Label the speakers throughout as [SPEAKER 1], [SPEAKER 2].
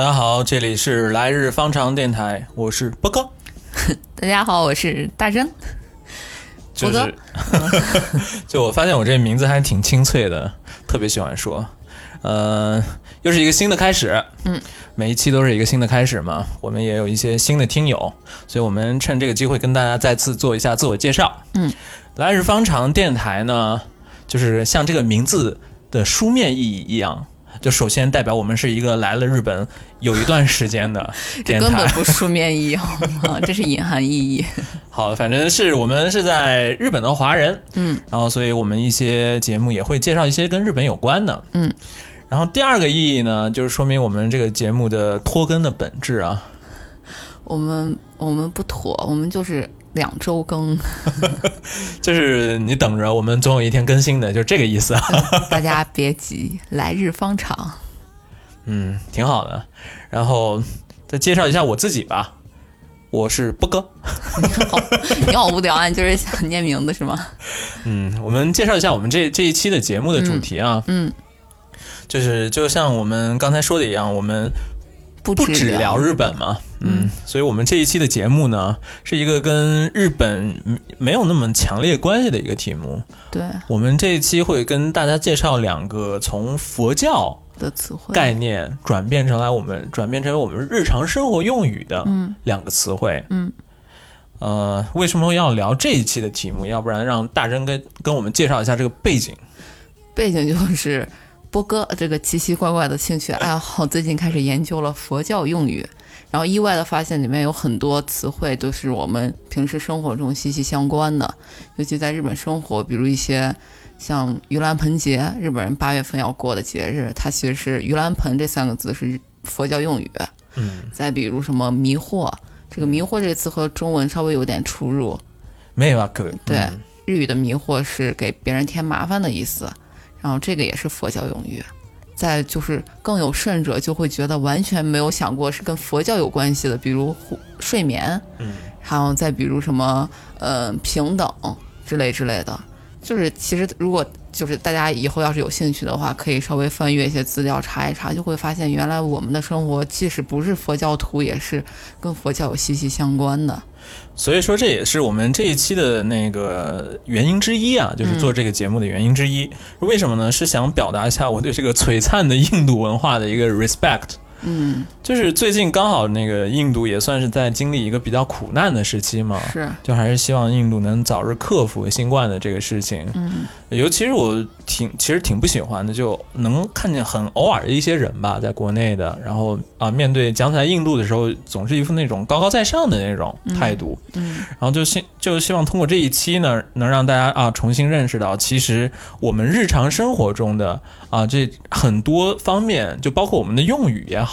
[SPEAKER 1] 大家好，这里是来日方长电台，我是波哥。
[SPEAKER 2] 大家好，我是大真。
[SPEAKER 1] 就
[SPEAKER 2] 波
[SPEAKER 1] 是，就我发现我这名字还挺清脆的，特别喜欢说。呃，又是一个新的开始，
[SPEAKER 2] 嗯，
[SPEAKER 1] 每一期都是一个新的开始嘛。我们也有一些新的听友，所以我们趁这个机会跟大家再次做一下自我介绍。
[SPEAKER 2] 嗯，
[SPEAKER 1] 来日方长电台呢，就是像这个名字的书面意义一样，就首先代表我们是一个来了日本有一段时间的
[SPEAKER 2] 这
[SPEAKER 1] 电台
[SPEAKER 2] 根本。不书面意义，好吗？这是隐含意义。
[SPEAKER 1] 好，反正是我们是在日本的华人，
[SPEAKER 2] 嗯，
[SPEAKER 1] 然后所以我们一些节目也会介绍一些跟日本有关的，
[SPEAKER 2] 嗯，
[SPEAKER 1] 然后第二个意义呢，就是说明我们这个节目的拖更的本质啊，
[SPEAKER 2] 我们我们不妥，我们就是两周更，
[SPEAKER 1] 就是你等着，我们总有一天更新的，就这个意思啊，
[SPEAKER 2] 大家别急，来日方长。
[SPEAKER 1] 嗯，挺好的。然后再介绍一下我自己吧，我是波哥，
[SPEAKER 2] 你好无聊啊，你就是想念名字是吗？
[SPEAKER 1] 嗯，我们介绍一下我们这这一期的节目的主题啊，
[SPEAKER 2] 嗯，
[SPEAKER 1] 就是就像我们刚才说的一样，我们
[SPEAKER 2] 不
[SPEAKER 1] 不只聊日本嘛，嗯，所以我们这一期的节目呢，是一个跟日本嗯没有那么强烈关系的一个题目。
[SPEAKER 2] 对
[SPEAKER 1] 我们这一期会跟大家介绍两个从佛教
[SPEAKER 2] 的词汇
[SPEAKER 1] 概念转变成来我们转变成我们日常生活用语的
[SPEAKER 2] 嗯
[SPEAKER 1] 两个词汇。
[SPEAKER 2] 嗯，
[SPEAKER 1] 呃，为什么要聊这一期的题目？要不然让大真跟跟我们介绍一下这个背景。
[SPEAKER 2] 背景就是波哥这个奇奇怪怪的兴趣。爱 好，最近开始研究了佛教用语，然后意外的发现里面有很多词汇都是我们平时生活中息息相关的，尤其在日本生活，比如一些像盂兰盆节，日本人八月份要过的节日，它其实是盂兰盆这三个字是佛教用语。
[SPEAKER 1] 嗯，
[SPEAKER 2] 再比如什么迷惑，这个迷惑这个词和中文稍微有点出入，
[SPEAKER 1] 没有可
[SPEAKER 2] 对
[SPEAKER 1] 嗯。
[SPEAKER 2] 日语的迷惑是给别人添麻烦的意思，然后这个也是佛教用语。再就是更有甚者，就会觉得完全没有想过是跟佛教有关系的，比如睡眠，
[SPEAKER 1] 嗯，
[SPEAKER 2] 还有再比如什么呃平等之类之类的。就是其实如果就是大家以后要是有兴趣的话，可以稍微翻阅一些资料查一查，就会发现原来我们的生活即使不是佛教徒，也是跟佛教有息息相关的。
[SPEAKER 1] 所以说，这也是我们这一期的那个原因之一啊，就是做这个节目的原因之一。为什么呢？是想表达一下我对这个璀璨的印度文化的一个 respect。
[SPEAKER 2] 嗯，
[SPEAKER 1] 就是最近刚好那个印度也算是在经历一个比较苦难的时期嘛，
[SPEAKER 2] 是，
[SPEAKER 1] 就还是希望印度能早日克服新冠的这个事情。
[SPEAKER 2] 嗯，
[SPEAKER 1] 尤其是我挺其实挺不喜欢的，就能看见很偶尔的一些人吧，在国内的，然后啊，面对讲起来印度的时候，总是一副那种高高在上的那种态度。
[SPEAKER 2] 嗯
[SPEAKER 1] 然后就希就希望通过这一期呢，能让大家啊重新认识到，其实我们日常生活中的啊这很多方面，就包括我们的用语也好，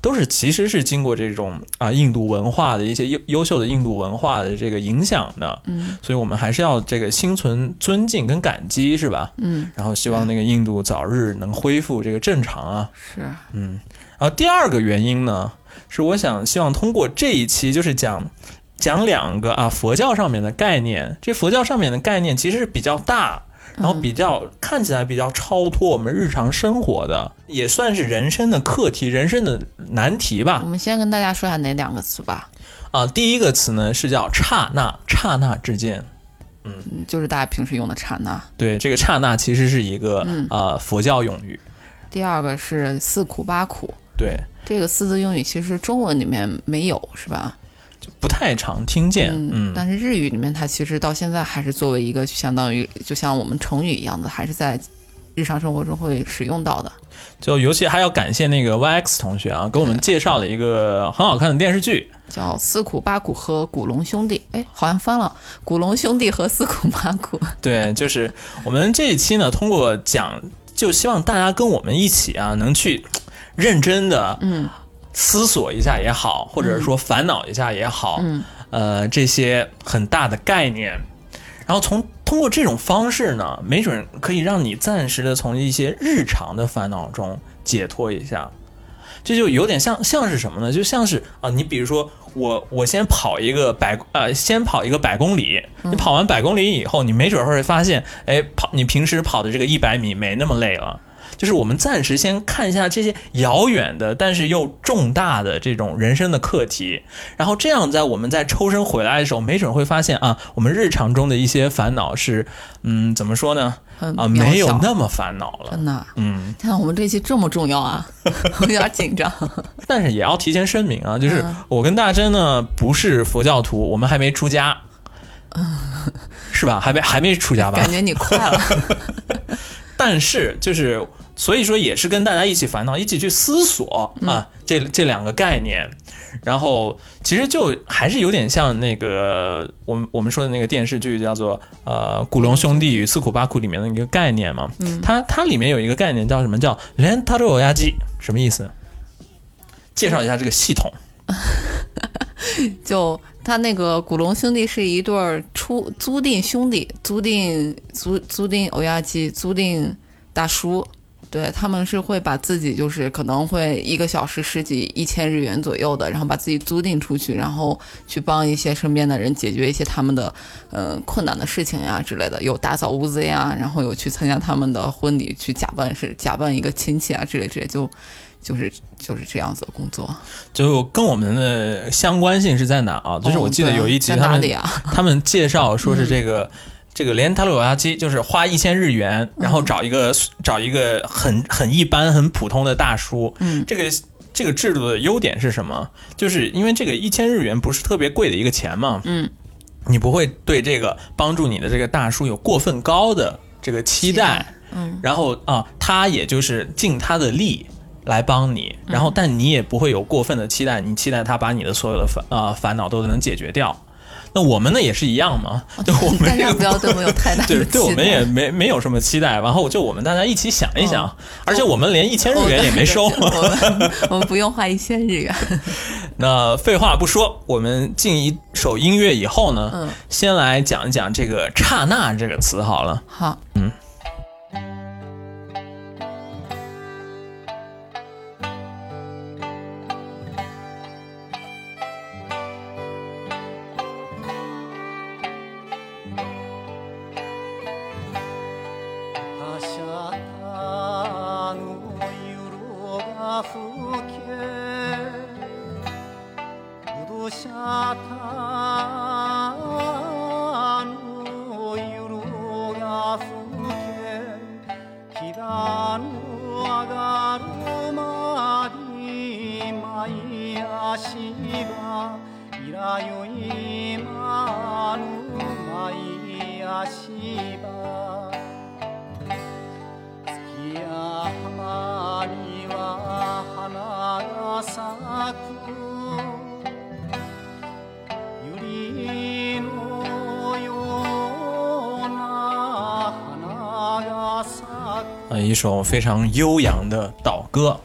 [SPEAKER 1] 都是其实是经过这种啊印度文化的一些优优秀的印度文化的这个影响的。
[SPEAKER 2] 嗯
[SPEAKER 1] 所以我们还是要这个心存尊敬跟感激，是吧？
[SPEAKER 2] 嗯，
[SPEAKER 1] 然后希望那个印度早日能恢复这个正常啊。
[SPEAKER 2] 是，
[SPEAKER 1] 嗯，然后第二个原因呢，是我想希望通过这一期就是讲讲两个啊佛教上面的概念。这佛教上面的概念其实是比较大，然后比较、看起来比较超脱我们日常生活的，也算是人生的课题、人生的难题吧
[SPEAKER 2] 我。们先跟大家说一下哪两个词吧，
[SPEAKER 1] 啊，第一个词呢是叫刹那，刹那之间。
[SPEAKER 2] 嗯就是大家平时用的刹那。
[SPEAKER 1] 对，这个刹那其实是一个、
[SPEAKER 2] 嗯
[SPEAKER 1] 啊佛教用语。
[SPEAKER 2] 第二个是四苦八苦，
[SPEAKER 1] 对，
[SPEAKER 2] 这个四字用语其实中文里面没有，是吧？
[SPEAKER 1] 不太常听见。嗯，
[SPEAKER 2] 但是日语里面它其实到现在还是作为一个相当于就像我们成语一样的，还是在日常生活中会使用到的。
[SPEAKER 1] 就尤其还要感谢那个 YX 同学啊，给我们介绍了一个很好看的电视剧。
[SPEAKER 2] 叫四苦八苦和古龙兄弟，哎，好像翻了，古龙兄弟和四苦八苦。
[SPEAKER 1] 对，就是我们这一期呢，通过讲，就希望大家跟我们一起啊，能去认真的
[SPEAKER 2] 嗯
[SPEAKER 1] 思索一下也好，或者说烦恼一下也好，
[SPEAKER 2] 嗯
[SPEAKER 1] 呃，这些很大的概念，然后从通过这种方式呢，没准可以让你暂时的从一些日常的烦恼中解脱一下。这就有点像像是什么呢？就像是啊，你比如说我我先跑一个百呃，先跑一个百公里，你跑完百公里以后，你没准会发现，哎，跑你平时跑的这个一百米没那么累了。就是我们暂时先看一下这些遥远的，但是又重大的这种人生的课题，然后这样在我们在抽身回来的时候，没准会发现啊，我们日常中的一些烦恼是，嗯，怎么说呢？啊，没有那么烦恼了。
[SPEAKER 2] 真的。
[SPEAKER 1] 嗯，
[SPEAKER 2] 天啊，我们这期这么重要啊，我 有点紧张。
[SPEAKER 1] 但是也要提前声明啊，就是
[SPEAKER 2] 嗯
[SPEAKER 1] 我跟大真呢不是佛教徒，我们还没出家，是吧？还没还没出家吧？
[SPEAKER 2] 感觉你快了。
[SPEAKER 1] 但是就是所以说也是跟大家一起烦恼，一起去思索啊，这这两个概念。然后其实就还是有点像那个我们我们说的那个电视剧叫做呃《古龙兄弟与四库八库》里面的一个概念嘛，它它里面有一个概念叫什么叫 “rentaro 压机”，什么意思？介绍一下这个系统。
[SPEAKER 2] 就他那个古龙兄弟是一对出租赁兄弟，租赁租租赁欧亚基，租赁大叔。对他们是会把自己就是可能会一个小时十几一千日元左右的，然后把自己租赁出去，然后去帮一些身边的人解决一些他们的呃困难的事情呀之类的，有打扫屋子呀，然后有去参加他们的婚礼，去假扮是假扮一个亲戚啊之类之类，就就是就是这样子的工作。
[SPEAKER 1] 就跟我们的相关性是在哪啊？就是我记得有一集他们、
[SPEAKER 2] 啊？
[SPEAKER 1] 他们介绍说是这个、这个连塔罗牙机就是花一千日元，然后找一个、找一个很很一般很普通的大叔，
[SPEAKER 2] 嗯，
[SPEAKER 1] 这个。这个制度的优点是什么？就是因为这个一千日元不是特别贵的一个钱嘛，
[SPEAKER 2] 嗯，
[SPEAKER 1] 你不会对这个帮助你的这个大叔有过分高的这个期待，
[SPEAKER 2] 嗯，
[SPEAKER 1] 然后啊，他也就是尽他的力来帮你，然后但你也不会有过分的期待，你期待他把你的所有的烦啊、烦恼都能解决掉。那我们呢也是一样嘛，就我们
[SPEAKER 2] 大家不要对我们有太大的
[SPEAKER 1] 对，对我们也没没有什么期待，然后就我们大家一起想一想，
[SPEAKER 2] 哦
[SPEAKER 1] 而且我们连一千日元也没收。
[SPEAKER 2] 我们 我们不用花一千日元。
[SPEAKER 1] 那废话不说，我们进一首音乐以后呢，
[SPEAKER 2] 嗯
[SPEAKER 1] 先来讲一讲这个“刹那”这个词好了。
[SPEAKER 2] 好，
[SPEAKER 3] 他段を上がる前に前足はいらよいまぬ前足は月山には花がさく
[SPEAKER 1] 呃，一首非常悠扬的祷歌，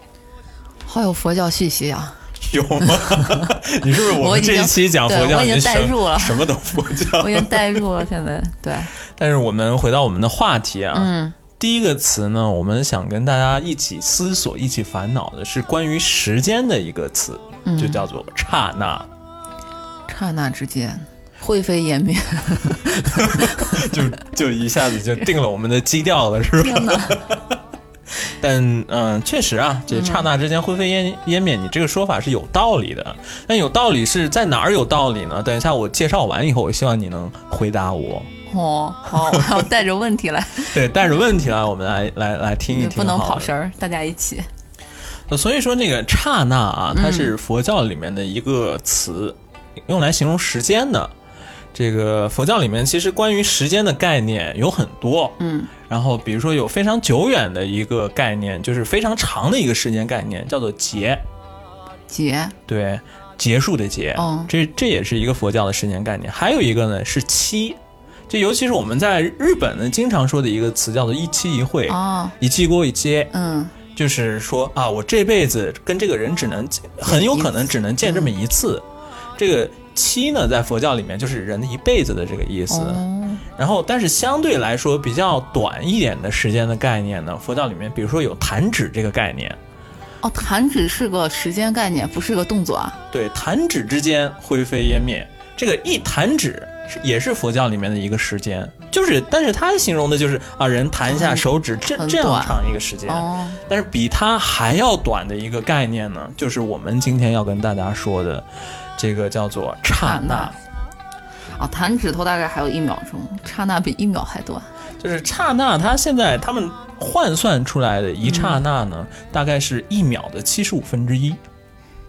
[SPEAKER 2] 好有佛教气息啊！
[SPEAKER 1] 有吗？你是不是我们这一期讲佛教，
[SPEAKER 2] 我已经
[SPEAKER 1] 你什
[SPEAKER 2] 代入了
[SPEAKER 1] 什么都佛教
[SPEAKER 2] 我已？经代入了，现在对，
[SPEAKER 1] 但是我们回到我们的话题啊，
[SPEAKER 2] 嗯
[SPEAKER 1] 第一个词呢，我们想跟大家一起思索、一起烦恼的是关于时间的一个词，
[SPEAKER 2] 嗯
[SPEAKER 1] 就叫做刹那。
[SPEAKER 2] 刹那之间灰飞烟灭。
[SPEAKER 1] 就就一下子就定了我们的基调了，是吧？
[SPEAKER 2] 天哪！
[SPEAKER 1] 但嗯、确实啊，这刹那之间灰飞烟烟灭，你这个说法是有道理的。但有道理是在哪儿有道理呢？等一下我介绍完以后，我希望你能回答我。
[SPEAKER 2] 哦，好，我要带着问题来，
[SPEAKER 1] 对，带着问题来，我们来来来听一听。
[SPEAKER 2] 不能跑神儿，大家一起。
[SPEAKER 1] 所以说，那个刹那啊，
[SPEAKER 2] 嗯
[SPEAKER 1] 它是佛教里面的一个词，用来形容时间的。这个佛教里面其实关于时间的概念有很多，
[SPEAKER 2] 嗯，
[SPEAKER 1] 然后比如说有非常久远的一个概念，就是非常长的一个时间概念，叫做劫，
[SPEAKER 2] 劫，
[SPEAKER 1] 对，结束的结，
[SPEAKER 2] 嗯
[SPEAKER 1] 这这也是一个佛教的时间概念。还有一个呢是期，这尤其是我们在日本呢经常说的一个词叫做一期一会，
[SPEAKER 2] 哦，
[SPEAKER 1] 一期过一接，
[SPEAKER 2] 嗯。
[SPEAKER 1] 就是说啊，我这辈子跟这个人只能很有可能只能见这么一次。这个期呢，在佛教里面就是人的一辈子的这个意思。
[SPEAKER 2] 哦，
[SPEAKER 1] 然后，但是相对来说比较短一点的时间的概念呢，佛教里面比如说有弹指这个概念，
[SPEAKER 2] 哦，弹指是个时间概念，不是个动作啊。
[SPEAKER 1] 对，弹指之间灰飞烟灭。这个一弹指是也是佛教里面的一个时间，就是，但是它形容的就是啊，人弹一下手指，这这样长一个时间。
[SPEAKER 2] 哦，
[SPEAKER 1] 但是比它还要短的一个概念呢，就是我们今天要跟大家说的，这个叫做刹那。
[SPEAKER 2] 啊，弹指头大概还有一秒钟，刹那比一秒还短。
[SPEAKER 1] 就是刹那，它现在他们换算出来的一刹那呢，大概是一秒的七十五分之一。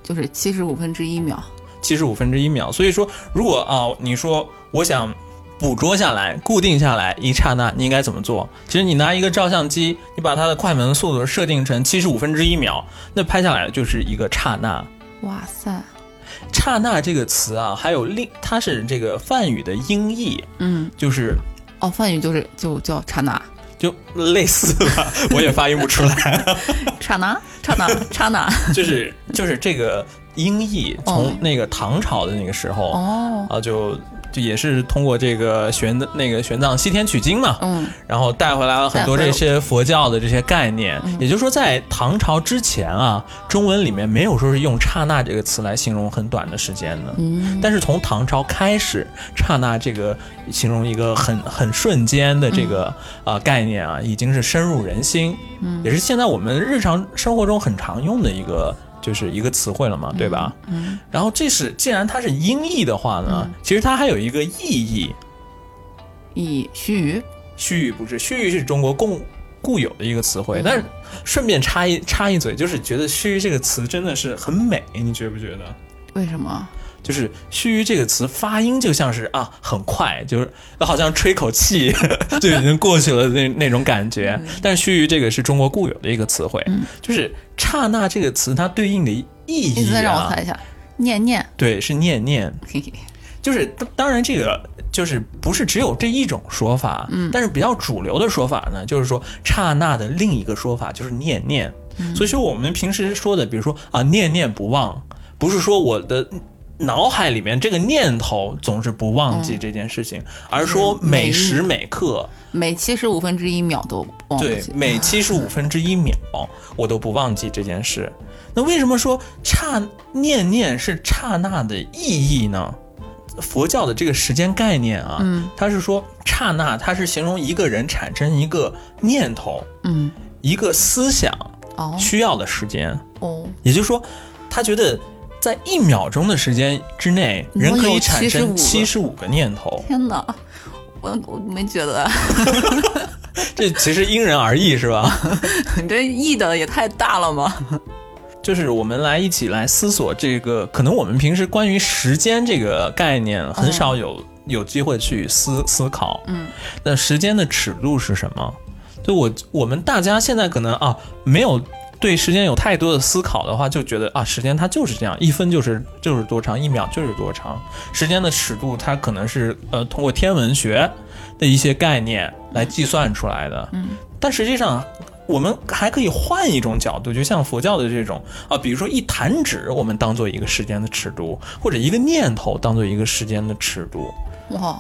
[SPEAKER 2] 就是七十五分之一秒，
[SPEAKER 1] 七十五分之一秒。所以说，如果啊，你说我想捕捉下来、固定下来一刹那，你应该怎么做？其实你拿一个照相机，你把它的快门速度设定成七十五分之一秒，那拍下来就是一个刹那。
[SPEAKER 2] 哇塞，
[SPEAKER 1] 刹那这个词啊，还有另它是这个梵语的音译，
[SPEAKER 2] 嗯，
[SPEAKER 1] 就是
[SPEAKER 2] 哦，梵语就是就叫刹那，
[SPEAKER 1] 就类似吧，我也发音不出来，
[SPEAKER 2] 刹那，刹那，刹那，
[SPEAKER 1] 就是就是这个音译从那个唐朝的那个时候。
[SPEAKER 2] 哦，
[SPEAKER 1] 啊，就就也是通过这个玄那个玄奘西天取经嘛，
[SPEAKER 2] 嗯，
[SPEAKER 1] 然后带回来了很多这些佛教的这些概念。也就是说，在唐朝之前啊，中文里面没有说是用刹那这个词来形容很短的时间的。
[SPEAKER 2] 嗯，
[SPEAKER 1] 但是从唐朝开始，刹那这个形容一个很很瞬间的这个啊、概念啊，已经是深入人心，
[SPEAKER 2] 嗯。
[SPEAKER 1] 也是现在我们日常生活中很常用的一个就是一个词汇了嘛，对吧？
[SPEAKER 2] 嗯，
[SPEAKER 1] 然后这是既然它是音译的话呢，其实它还有一个意义。
[SPEAKER 2] 意须臾，
[SPEAKER 1] 须臾不是，须臾是中国共固有的一个词汇，但是顺便插一插一嘴，就是觉得须臾这个词真的是很美，你觉不觉得？
[SPEAKER 2] 为什么？
[SPEAKER 1] 就是须臾这个词发音就像是啊很快，就是好像吹口气 就已经过去了那那种感觉。但是须臾这个是中国固有的一个词汇，就是刹那这个词它对应的意义
[SPEAKER 2] 你再让我
[SPEAKER 1] 啊，
[SPEAKER 2] 猜一下，念念，
[SPEAKER 1] 对，是念念。就是当当然，这个就是不是只有这一种说法，嗯，但是比较主流的说法呢，就是说刹那的另一个说法就是念念。所以说我们平时说的，比如说啊念念不忘，不是说我的脑海里面这个念头总是不忘记这件事情，而说每时每刻，
[SPEAKER 2] 每七十五分之一秒都忘不
[SPEAKER 1] 对
[SPEAKER 2] 记，
[SPEAKER 1] 每七十五分之一秒我都不忘记这件事。那为什么说刹念念是刹那的意义呢？佛教的这个时间概念啊，
[SPEAKER 2] 嗯
[SPEAKER 1] 它是说刹那，它是形容一个人产生一个念头、
[SPEAKER 2] 嗯，
[SPEAKER 1] 一个思想
[SPEAKER 2] 哦
[SPEAKER 1] 需要的时间。
[SPEAKER 2] 哦，
[SPEAKER 1] 也就是说，他觉得在一秒钟的时间之内，人可以产生
[SPEAKER 2] 75
[SPEAKER 1] 七十五个念头。
[SPEAKER 2] 天哪，我我没觉得，
[SPEAKER 1] 这其实因人而异，是吧？
[SPEAKER 2] 你这译的也太大了吗？
[SPEAKER 1] 就是我们来一起来思索这个，可能我们平时关于时间这个概念很少有、有机会去思思考。
[SPEAKER 2] 嗯，
[SPEAKER 1] 那时间的尺度是什么？就我我们大家现在可能啊没有对时间有太多的思考的话，就觉得啊时间它就是这样，一分就是就是多长，一秒就是多长。时间的尺度它可能是呃通过天文学的一些概念来计算出来的。
[SPEAKER 2] 嗯，
[SPEAKER 1] 但实际上。我们还可以换一种角度，就像佛教的这种啊，比如说一弹指，我们当做一个时间的尺度，或者一个念头当做一个时间的尺度。
[SPEAKER 2] 哇，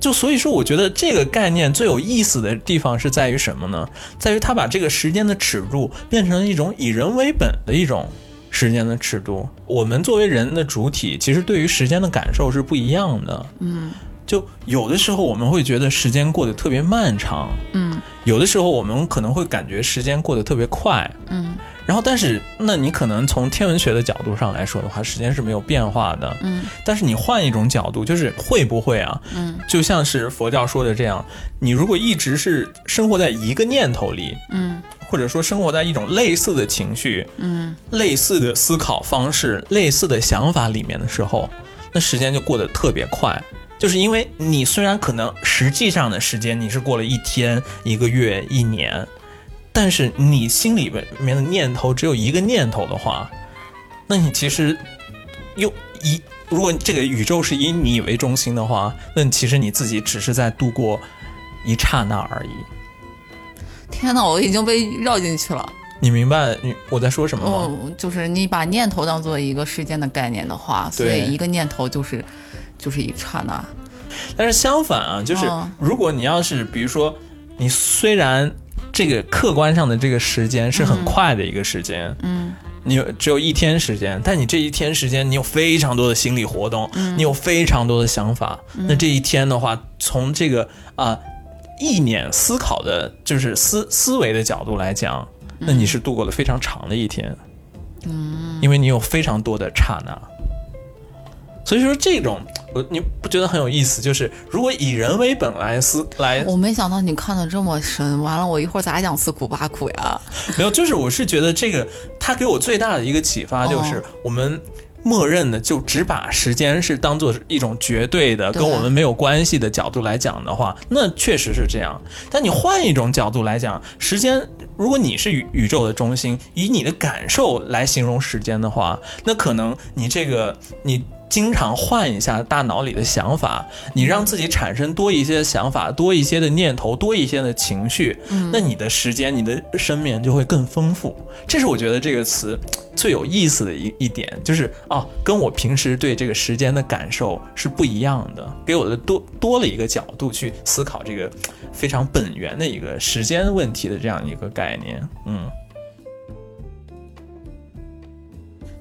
[SPEAKER 1] 就所以说，我觉得这个概念最有意思的地方是在于什么呢？在于它把这个时间的尺度变成了一种以人为本的一种时间的尺度。我们作为人的主体，其实对于时间的感受是不一样的。
[SPEAKER 2] 嗯
[SPEAKER 1] 就有的时候我们会觉得时间过得特别漫长，
[SPEAKER 2] 嗯
[SPEAKER 1] 有的时候我们可能会感觉时间过得特别快。
[SPEAKER 2] 嗯
[SPEAKER 1] 然后，但是，那你可能从天文学的角度上来说的话，时间是没有变化的。
[SPEAKER 2] 嗯
[SPEAKER 1] 但是你换一种角度，就是会不会啊？
[SPEAKER 2] 嗯
[SPEAKER 1] 就像是佛教说的这样，你如果一直是生活在一个念头里，
[SPEAKER 2] 嗯
[SPEAKER 1] 或者说生活在一种类似的情绪、
[SPEAKER 2] 嗯
[SPEAKER 1] 类似的思考方式、类似的想法里面的时候，那时间就过得特别快。就是因为你虽然可能实际上的时间你是过了一天、一个月、一年，但是你心里面的念头只有一个念头的话，那你其实又一如果这个宇宙是以你为中心的话，那其实你自己只是在度过一刹那而已。
[SPEAKER 2] 天哪，我已经被绕进去了。
[SPEAKER 1] 你明白你我在说什么吗？
[SPEAKER 2] 哦，就是你把念头当做一个时间的概念的话，所以一个念头就是就是一刹那。
[SPEAKER 1] 但是相反啊，就是
[SPEAKER 2] 嗯
[SPEAKER 1] 如果你要是比如说，你虽然这个客观上的这个时间是很快的一个时间，
[SPEAKER 2] 嗯
[SPEAKER 1] 你有只有一天时间，但你这一天时间，你有非常多的心理活动，你有非常多的想法。那这一天的话，从这个啊、意念思考的，就是思思维的角度来讲，那你是度过了非常长的一天。嗯，因为你有非常多的刹那。所以说这种，我你不觉得很有意思？就是如果以人为本来思来
[SPEAKER 2] 我没想到你看的这么深，完了我一会儿咋讲四苦八苦呀？
[SPEAKER 1] 没有，就是我是觉得这个，他给我最大的一个启发就是
[SPEAKER 2] 哦，
[SPEAKER 1] 我们默认的就只把时间是当做一种绝对的、跟我们没有关系的角度来讲的话，那确实是这样。但你换一种角度来讲，时间，如果你是宇宇宙的中心，以你的感受来形容时间的话，那可能你这个你。经常换一下大脑里的想法，你让自己产生多一些想法，多一些的念头，多一些的情绪，那你的时间，你的生命就会更丰富。这是我觉得这个词最有意思的一一点，就是哦，跟我平时对这个时间的感受是不一样的，给我的多多了一个角度去思考这个非常本源的一个时间问题的这样一个概念。嗯。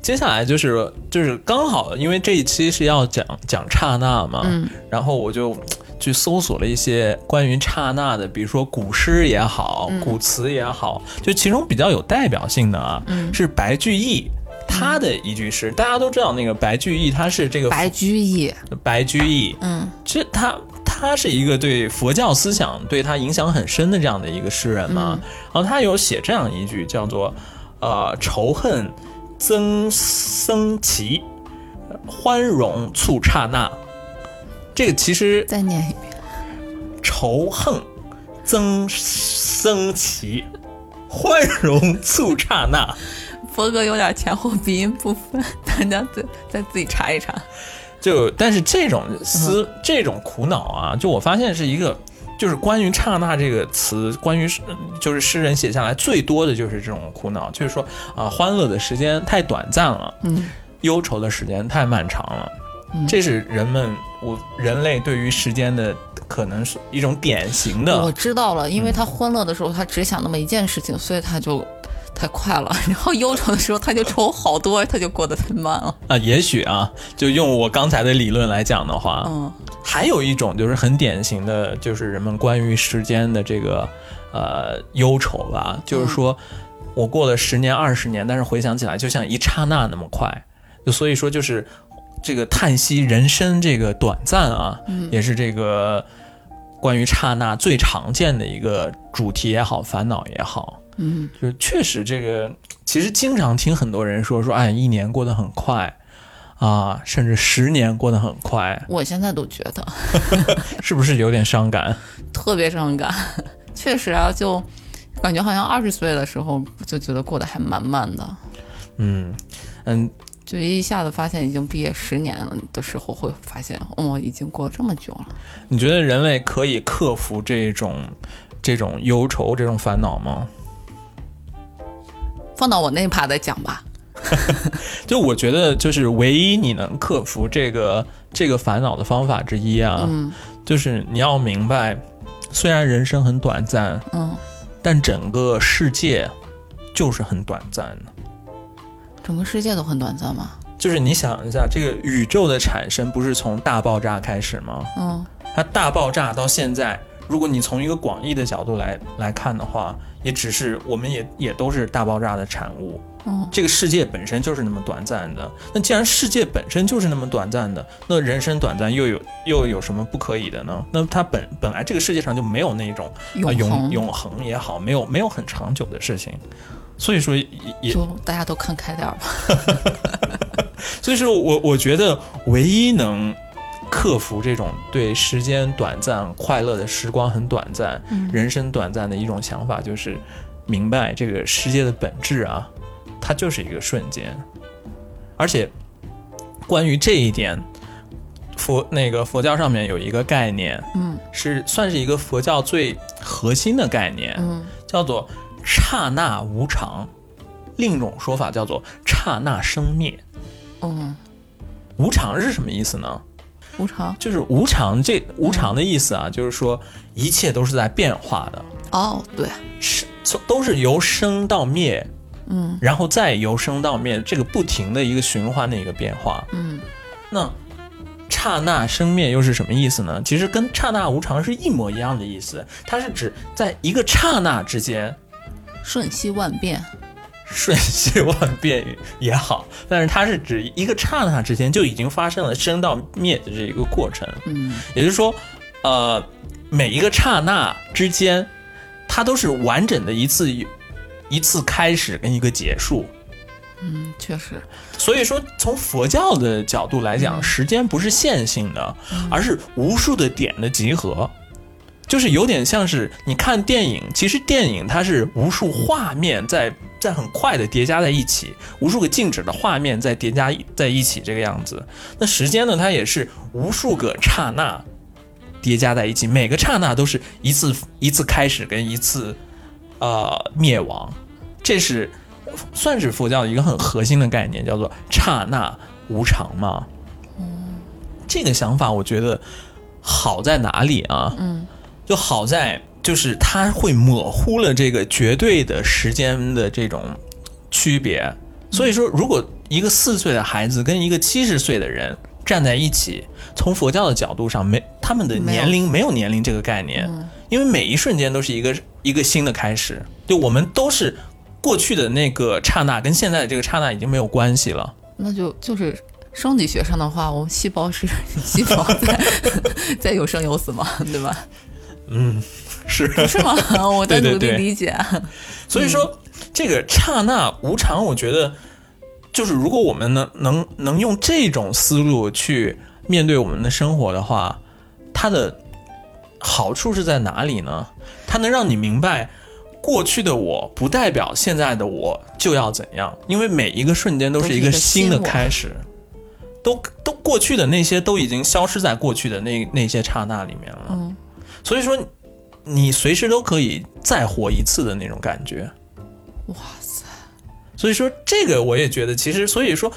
[SPEAKER 1] 接下来就是就是刚好，因为这一期是要讲讲刹那嘛，
[SPEAKER 2] 嗯。
[SPEAKER 1] 然后我就去搜索了一些关于刹那的，比如说古诗也好，
[SPEAKER 2] 嗯。
[SPEAKER 1] 古词也好，就其中比较有代表性的啊，
[SPEAKER 2] 嗯。
[SPEAKER 1] 是白居易他的一句诗，大家都知道那个白居易他是这个
[SPEAKER 2] 白居易，
[SPEAKER 1] 白居易，
[SPEAKER 2] 嗯。
[SPEAKER 1] 这他他是一个对佛教思想对他影响很深的这样的一个诗人嘛，然后他有写这样一句叫做呃仇恨增生奇，欢容促刹那。这个其实
[SPEAKER 2] 再念一遍。
[SPEAKER 1] 仇恨增生奇，欢容促刹那。
[SPEAKER 2] 佛哥有点前后鼻音不分，大家再再自己查一查。
[SPEAKER 1] 就但是这种思、这种苦恼啊，就我发现是一个，就是关于刹那这个词，关于就是诗人写下来最多的就是这种苦恼，就是说啊，欢乐的时间太短暂了，
[SPEAKER 2] 嗯，
[SPEAKER 1] 忧愁的时间太漫长了，这是人们我人类对于时间的可能是一种典型的我。
[SPEAKER 2] 知道了，因为他欢乐的时候，他只想那么一件事情，所以他就太快了；然后忧愁的时候，他就愁好多，他就过得太慢了。
[SPEAKER 1] 啊，也许啊，就用我刚才的理论来讲的话，
[SPEAKER 2] 嗯。
[SPEAKER 1] 还有一种就是很典型的，就是人们关于时间的这个呃忧愁吧，就是说我过了十年二十年，但是回想起来就像一刹那那么快，就所以说就是这个叹息人生这个短暂啊，也是这个关于刹那最常见的一个主题也好，烦恼也好，
[SPEAKER 2] 嗯，
[SPEAKER 1] 就确实这个其实经常听很多人说说，哎，一年过得很快。啊，甚至十年过得很快，
[SPEAKER 2] 我现在都觉得
[SPEAKER 1] 是不是有点伤感？
[SPEAKER 2] 特别伤感。确实啊，就感觉好像二十岁的时候就觉得过得还蛮慢的，
[SPEAKER 1] 嗯嗯，
[SPEAKER 2] 就一下子发现已经毕业十年了的时候，会发现哦，已经过了这么久了。
[SPEAKER 1] 你觉得人类可以克服这种这种忧愁、这种烦恼吗？
[SPEAKER 2] 放到我那趴再讲吧。
[SPEAKER 1] 就我觉得，就是唯一你能克服这个这个烦恼的方法之一啊，
[SPEAKER 2] 嗯
[SPEAKER 1] 就是你要明白，虽然人生很短暂，
[SPEAKER 2] 嗯，
[SPEAKER 1] 但整个世界就是很短暂的。
[SPEAKER 2] 整个世界都很短暂吗。
[SPEAKER 1] 就是你想一下，这个宇宙的产生不是从大爆炸开始吗？
[SPEAKER 2] 嗯
[SPEAKER 1] 它大爆炸到现在，如果你从一个广义的角度来来看的话，也只是我们也也都是大爆炸的产物。
[SPEAKER 2] 嗯，
[SPEAKER 1] 这个世界本身就是那么短暂的。那既然世界本身就是那么短暂的，那人生短暂又有又有什么不可以的呢？那它本本来这个世界上就没有那种啊
[SPEAKER 2] 永恒
[SPEAKER 1] 永永恒也好，没有没有很长久的事情。所以说也也
[SPEAKER 2] 就大家都看开点儿吧。
[SPEAKER 1] 所以说我我觉得唯一能克服这种对时间短暂、快乐的时光很短暂、人生短暂的一种想法，就是明白这个世界的本质啊，它就是一个瞬间。而且关于这一点，佛那个佛教上面有一个概念，
[SPEAKER 2] 嗯
[SPEAKER 1] 是算是一个佛教最核心的概念，
[SPEAKER 2] 嗯
[SPEAKER 1] 叫做刹那无常。另一种说法叫做刹那生灭。
[SPEAKER 2] 嗯，
[SPEAKER 1] 无常是什么意思呢？
[SPEAKER 2] 无常。
[SPEAKER 1] 就是无常这无常的意思啊，就是说一切都是在变化的，
[SPEAKER 2] 哦，对，
[SPEAKER 1] 是从都是由生到灭，嗯，然后再由生到灭，这个不停的一个循环的一个变化，
[SPEAKER 2] 嗯，
[SPEAKER 1] 那刹那生灭又是什么意思呢？其实跟刹那无常是一模一样的意思，它是指在一个刹那之间
[SPEAKER 2] 瞬息万变，
[SPEAKER 1] 瞬息万变也好，但是它是指一个刹那之间就已经发生了生到灭的这一个过程。
[SPEAKER 2] 嗯
[SPEAKER 1] 也就是说，呃，每一个刹那之间，它都是完整的一次一次开始跟一个结束。
[SPEAKER 2] 嗯，确实，
[SPEAKER 1] 所以说，从佛教的角度来讲，时间不是线性的，而是无数的点的集合，就是有点像是你看电影，其实电影它是无数画面在在很快的叠加在一起，无数个静止的画面在叠加在一起这个样子。那时间呢，它也是无数个刹那叠加在一起，每个刹那都是一次一次开始跟一次呃灭亡，这是算是佛教的一个很核心的概念，叫做刹那无常嘛。这个想法我觉得好在哪里啊？
[SPEAKER 2] 嗯，
[SPEAKER 1] 就好在就是它会模糊了这个绝对的时间的这种区别。所以说，如果一个四岁的孩子跟一个七十岁的人站在一起，从佛教的角度上，没他们的年龄没有年龄这个概念，因为每一瞬间都是一个一个新的开始。就我们都是过去的那个刹那，跟现在的这个刹那已经没有关系了。
[SPEAKER 2] 那就就是生理学上的话，我们细胞是细胞在 在有生有死嘛，对吧？
[SPEAKER 1] 是，
[SPEAKER 2] 是吗？我在努力
[SPEAKER 1] 对对对
[SPEAKER 2] 理解。
[SPEAKER 1] 所以说，这个刹那无常，我觉得就是如果我们能能能用这种思路去面对我们的生活的话，它的好处是在哪里呢？它能让你明白，过去的我不代表现在的我就要怎样，因为每一个瞬间都是一个新的开始。都都过去的那些都已经消失在过去的那那些刹那里面了，
[SPEAKER 2] 嗯
[SPEAKER 1] 所以说你随时都可以再活一次的那种感觉。
[SPEAKER 2] 哇塞，
[SPEAKER 1] 所以说这个我也觉得，其实所以说，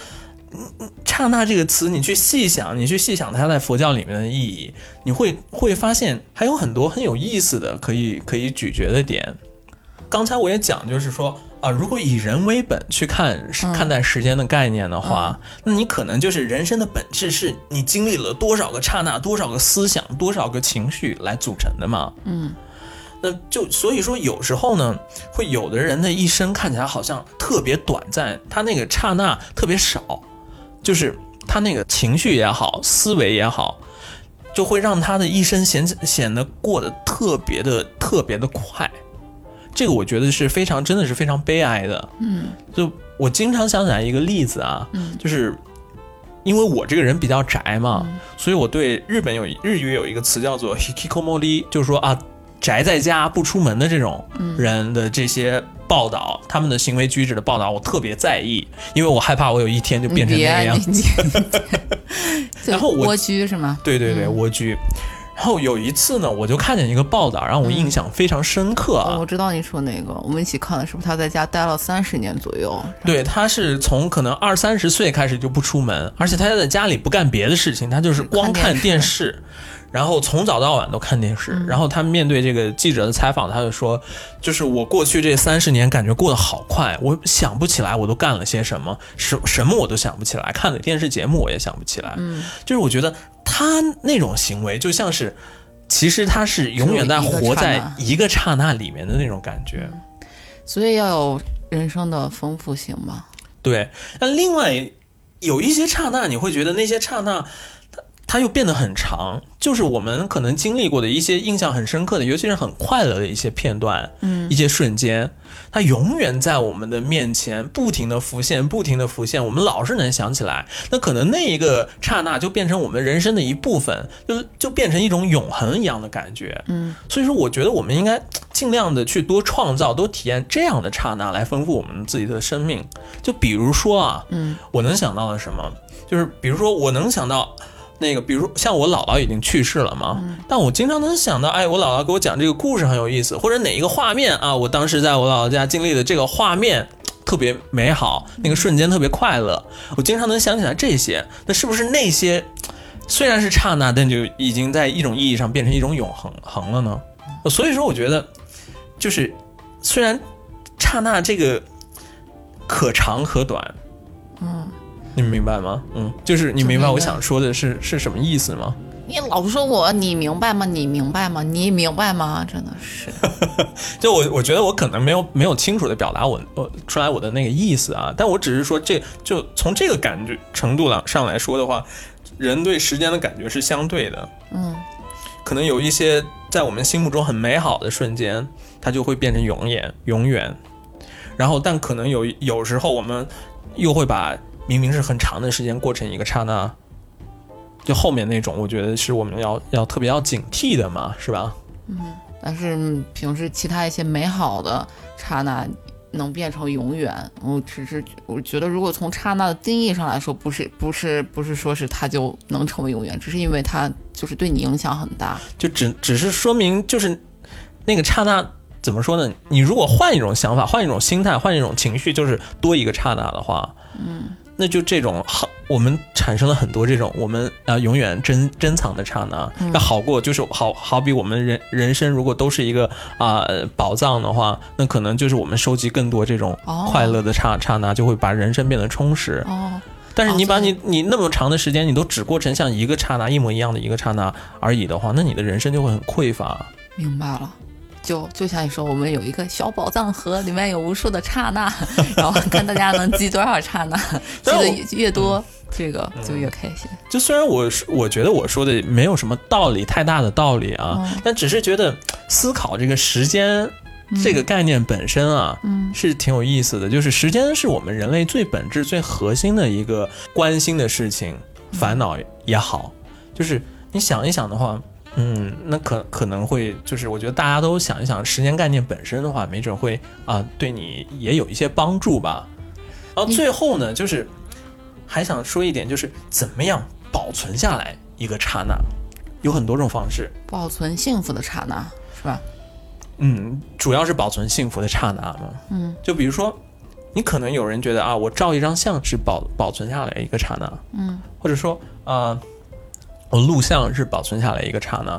[SPEAKER 1] 嗯嗯刹那这个词，你去细想，你去细想它在佛教里面的意义，你会会发现还有很多很有意思的可以可以咀嚼的点。刚才我也讲，就是说啊，如果以人为本去看看待时间的概念的话，那你可能就是人生的本质是你经历了多少个刹那、多少个思想、多少个情绪来组成的嘛。
[SPEAKER 2] 嗯，
[SPEAKER 1] 那就所以说，有时候呢，会有的人的一生看起来好像特别短暂，他那个刹那特别少，就是他那个情绪也好，思维也好，就会让他的一生显显得过得特别的特别的快。这个我觉得是非常真的是非常悲哀的。
[SPEAKER 2] 嗯
[SPEAKER 1] 就我经常想起来一个例子啊，
[SPEAKER 2] 嗯
[SPEAKER 1] 就是因为我这个人比较宅嘛，所以我对日本有日语有一个词叫做 hikikomori，就是说啊，宅在家不出门的这种人的这些报道，他们的行为举止的报道，我特别在意，因为我害怕我有一天就变成那个样子。然后我
[SPEAKER 2] 蜗居是吗？
[SPEAKER 1] 对对对，蜗居。然后有一次呢，我就看见一个报道，让我印象非常深刻啊。
[SPEAKER 2] 哦，我知道你说哪个，我们一起看的是不是他在家待了三十年左右？
[SPEAKER 1] 对，他是从可能二三十岁开始就不出门，而且他在家里不干别的事情，他就是光看电视，然后从早到晚都看电视。然后他面对这个记者的采访，他就说：“就是我过去这三十年感觉过得好快，我想不起来我都干了些什么，什什么我都想不起来，看的电视节目我也想不起来。”嗯，就是我觉得他那种行为就像是，其实他是永远在活在一个刹那里面的那种感觉。
[SPEAKER 2] 所以要有人生的丰富性嘛。
[SPEAKER 1] 对，那另外有一些刹那，你会觉得那些刹那，它它又变得很长，就是我们可能经历过的一些印象很深刻的，尤其是很快乐的一些片段，嗯，一些瞬间，它永远在我们的面前不停的浮现，不停的浮现，我们老是能想起来。那可能那一个刹那就变成我们人生的一部分，就就变成一种永恒一样的感觉。
[SPEAKER 2] 嗯，
[SPEAKER 1] 所以说，我觉得我们应该尽量的去多创造、多体验这样的刹那，来丰富我们自己的生命。就比如说啊，
[SPEAKER 2] 嗯，
[SPEAKER 1] 我能想到的什么，就是比如说我能想到。那个，比如像我姥姥已经去世了嘛，但我经常能想到，哎，我姥姥给我讲这个故事很有意思，或者哪一个画面啊，我当时在我姥姥家经历的这个画面特别美好，那个瞬间特别快乐，我经常能想起来这些。那是不是那些虽然是刹那，但就已经在一种意义上变成一种永恒恒了呢？所以说，我觉得就是虽然刹那这个可长可短。嗯，你明白吗？嗯，就是你明白我想说的是是什么意思吗？
[SPEAKER 2] 你老说我，你明白吗？你明白吗？你明白吗？真的是，
[SPEAKER 1] 就我我觉得我可能没有没有清楚的表达我我出来我的那个意思啊，但我只是说这就从这个感觉程度上上来说的话，人对时间的感觉是相对的。
[SPEAKER 2] 嗯，
[SPEAKER 1] 可能有一些在我们心目中很美好的瞬间，它就会变成永远永远。然后，但可能有有时候我们又会把明明是很长的时间过成一个刹那。就后面那种，我觉得是我们要要特别要警惕的嘛，是吧？
[SPEAKER 2] 嗯，但是平时其他一些美好的刹那能变成永远，我只是我觉得，如果从刹那的定义上来说，不是不是不是说是它就能成为永远，只是因为它就是对你影响很大，
[SPEAKER 1] 就只只是说明就是那个刹那怎么说呢？你如果换一种想法，换一种心态，换一种情绪，就是多一个刹那的话，
[SPEAKER 2] 嗯。
[SPEAKER 1] 那就这种好，我们产生了很多这种我们啊永远珍珍藏的刹那，要好过就是好好比我们人人生如果都是一个啊宝藏的话，那可能就是我们收集更多这种快乐的刹刹那，就会把人生变得充实。
[SPEAKER 2] 哦，
[SPEAKER 1] 但是你把你你那么长的时间你都只过成像一个刹那一模一样的一个刹那而已的话，那你的人生就会很匮乏。
[SPEAKER 2] 明白了。就就像你说，我们有一个小宝藏盒，里面有无数的刹那，然后看大家能记多少刹那，记得越多，这个就越开心。
[SPEAKER 1] 就虽然我我觉得我说的没有什么道理，太大的道理啊，但只是觉得思考这个时间这个概念本身啊，是挺有意思的。就是时间是我们人类最本质、最核心的一个关心的事情，烦恼也好，就是你想一想的话。嗯，那可可能会就是，我觉得大家都想一想，时间概念本身的话，没准会啊，对你也有一些帮助吧。然后最后呢，就是还想说一点，就是怎么样保存下来一个刹那，有很多种方式。
[SPEAKER 2] 保存幸福的刹那，是吧？
[SPEAKER 1] 嗯，主要是保存幸福的刹那嘛。
[SPEAKER 2] 嗯，
[SPEAKER 1] 就比如说，你可能有人觉得啊，我照一张相是保保存下来一个刹那。
[SPEAKER 2] 嗯，
[SPEAKER 1] 或者说啊。我录像是保存下来一个刹那，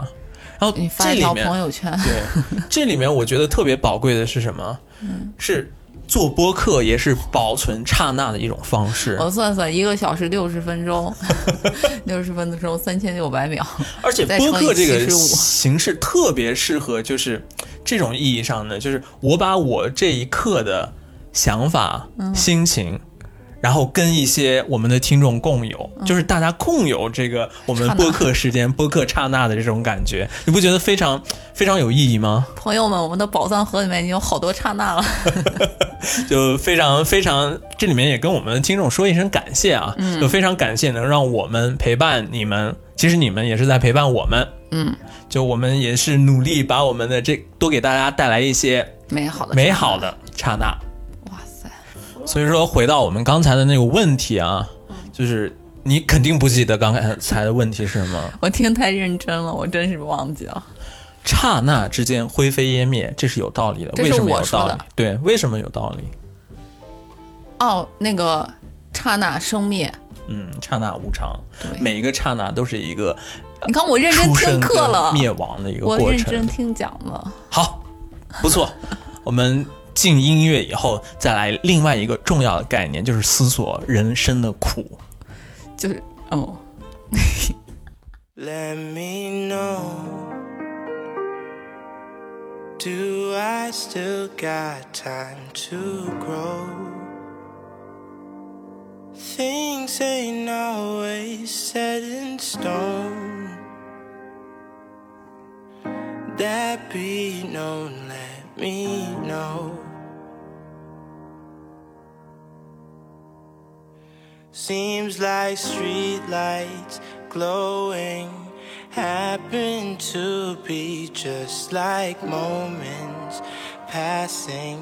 [SPEAKER 1] 然后
[SPEAKER 2] 你发一条朋友圈。
[SPEAKER 1] 对，这里面我觉得特别宝贵的是什么？
[SPEAKER 2] 嗯，
[SPEAKER 1] 是做播客也是保存刹那的一种方式。
[SPEAKER 2] 我算算，一个小时六十分钟，六十分钟三千六百秒。
[SPEAKER 1] 而且播客这个形式特别适合，就是这种意义上的，就是我把我这一刻的想法、心情。然后跟一些我们的听众共有，就是大家共有这个我们播客时间、播客刹那的这种感觉，你不觉得非常非常有意义吗？
[SPEAKER 2] 朋友们，我们的宝藏盒里面已经有好多刹那了，
[SPEAKER 1] 就非常非常，这里面也跟我们的听众说一声感谢啊，就非常感谢能让我们陪伴你们，其实你们也是在陪伴我们，
[SPEAKER 2] 嗯，
[SPEAKER 1] 就我们也是努力把我们的这多给大家带来一些
[SPEAKER 2] 美好的
[SPEAKER 1] 美好的刹那。所以说，回到我们刚才的那个问题啊，就是你肯定不记得刚才的问题是什么？
[SPEAKER 2] 我听太认真了，我真是忘记了。
[SPEAKER 1] 刹那之间灰飞烟灭，这是有道理的。为什么有道理？对，为什么有道理？
[SPEAKER 2] 哦，那个刹那生灭，
[SPEAKER 1] 嗯，刹那无常，每一个刹那都是一个。
[SPEAKER 2] 你看我认真听课了，
[SPEAKER 1] 灭亡的一个过程。
[SPEAKER 2] 我认真听讲了。
[SPEAKER 1] 好，不错，我们。进音乐以后，再来另外一个重要的概念，就是思索人生的苦，
[SPEAKER 2] 就是哦。
[SPEAKER 4] Let me know, do I still got time to grow? Things ain't always set in stone. That be known, let me know. Seems like streetlights glowing happen to be just like moments passing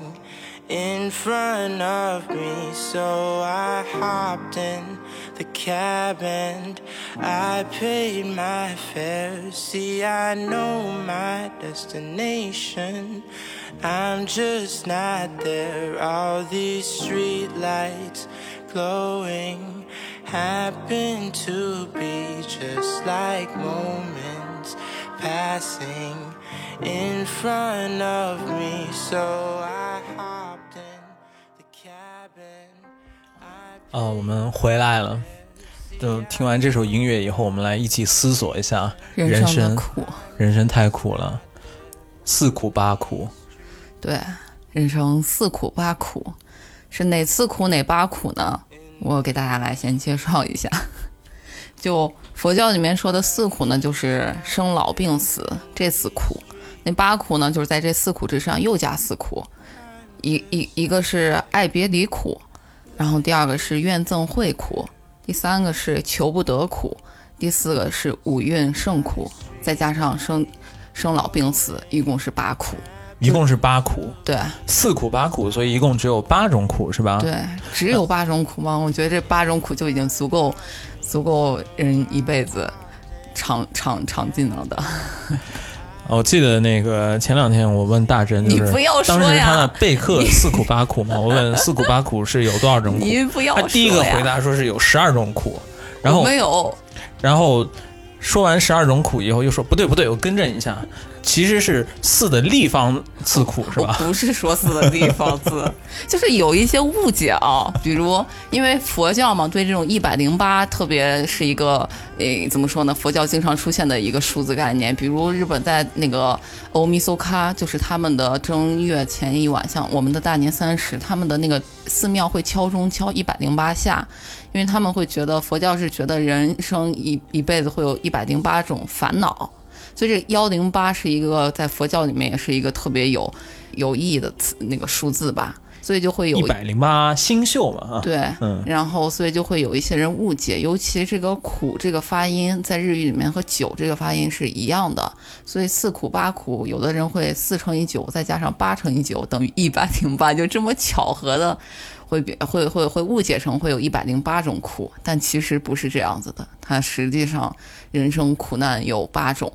[SPEAKER 4] in front of me. So I hopped in the cab and I paid my fare. See, I know my destination. I'm just not there. All these streetlights glowing happen to be just like moments passing in front of me. So I hopped in the cabin.
[SPEAKER 1] 啊，我们回来了。就听完这首音乐以后，我们来一起思索一下人
[SPEAKER 2] 生。苦，
[SPEAKER 1] 人生太苦了，四苦八苦。
[SPEAKER 2] 对，人生四苦八苦，是哪四苦哪八苦呢？我给大家来先介绍一下。就佛教里面说的四苦呢，就是生老病死这四苦。那八苦呢，就是在这四苦之上又加四苦，一一一个是爱别离苦，然后第二个是怨憎会苦，第三个是求不得苦，第四个是五蕴盛苦，再加上生生老病死，一共是八苦。
[SPEAKER 1] 一共是八苦，
[SPEAKER 2] 对
[SPEAKER 1] 四苦八苦，所以一共只有八种苦，是吧？
[SPEAKER 2] 对，只有八种苦吗？我觉得这八种苦就已经足够，足够人一辈子尝尝尝尽了的。
[SPEAKER 1] 我 记得那个前两天我问大真，就是
[SPEAKER 2] 你不要说
[SPEAKER 1] 当时他的备课四苦八苦嘛，我问四苦八苦是有多少种苦，
[SPEAKER 2] 你不要说呀。
[SPEAKER 1] 他第一个回答说是有十二种苦，然后
[SPEAKER 2] 没有，
[SPEAKER 1] 然后说完十二种苦以后又说不对不对，我更正一下，其实是四的立方次苦是吧？
[SPEAKER 2] 不是说四的立方字，就是有一些误解啊。比如，因为佛教嘛，对这种一百零八特别是一个，诶，怎么说呢？佛教经常出现的一个数字概念。比如日本在那个欧米索卡，就是他们的正月前一晚，像我们的大年三十，他们的那个寺庙会敲钟敲一百零八下，因为他们会觉得佛教是觉得人生一一辈子会有一百零八种烦恼。所以这幺零八是一个在佛教里面也是一个特别有有意义的词那个数字吧，所以就会有
[SPEAKER 1] 一百零八星宿嘛啊，
[SPEAKER 2] 对，
[SPEAKER 1] 嗯
[SPEAKER 2] 然后所以就会有一些人误解，尤其这个苦这个发音在日语里面和九这个发音是一样的，所以四苦八苦，有的人会四乘以九再加上八乘以九等于一百零八，就这么巧合的。会比会会会误解成会有一百零八种苦，但其实不是这样子的。它实际上人生苦难有八种，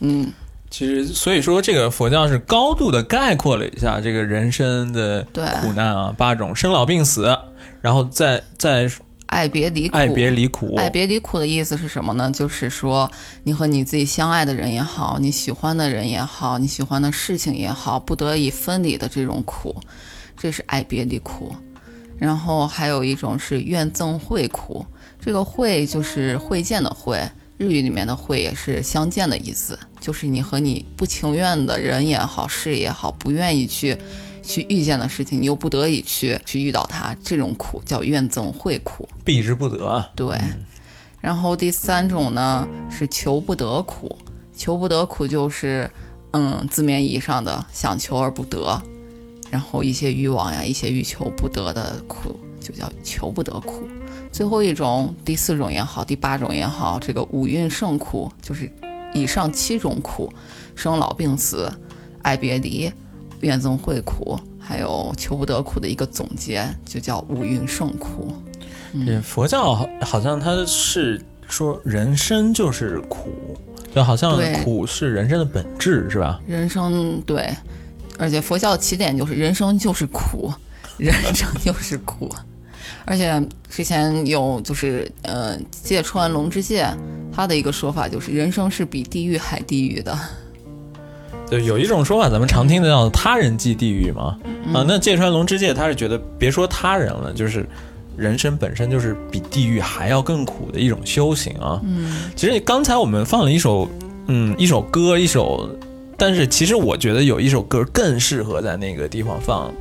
[SPEAKER 2] 嗯，
[SPEAKER 1] 其实所以说这个佛教是高度的概括了一下这个人生的苦难啊，八种生老病死，然后再再
[SPEAKER 2] 爱别离苦，
[SPEAKER 1] 爱别离苦，
[SPEAKER 2] 爱别离苦的意思是什么呢？就是说，你和你自己相爱的人也好，你喜欢的人也好，你喜欢的事情也好，不得已分离的这种苦，这是爱别离苦。然后还有一种是怨憎会苦，这个会就是会见的会，日语里面的会也是相见的意思，就是你和你不情愿的人也好，事也好，不愿意去去遇见的事情，你又不得已去去遇到它，这种苦叫怨憎会苦。
[SPEAKER 1] 避之不得啊。
[SPEAKER 2] 对，然后第三种呢是求不得苦，求不得苦就是，嗯，字面意义上的想求而不得，然后一些欲望呀，一些欲求不得的苦，就叫求不得苦。最后一种，第四种也好，第八种也好，这个五蕴盛苦就是以上七种苦，生老病死、爱别离、怨憎会苦，还有求不得苦的一个总结，就叫五蕴盛苦。
[SPEAKER 1] 嗯佛教好好像它是说人生就是苦，就好像苦是人生的本质，是吧？
[SPEAKER 2] 人生对，而且佛教的起点就是人生就是苦，人生就是苦。而且之前有就是呃芥川龙之介他的一个说法就是人生是比地狱还地狱的。
[SPEAKER 1] 对，有一种说法，咱们常听的叫“他人即地狱”嘛。啊，那芥川龙之介他是觉得，别说他人了，就是人生本身就是比地狱还要更苦的一种修行啊。嗯，其实刚才我们放了一首，嗯，一首歌，一首，但是其实我觉得有一首歌更适合在那个地方放，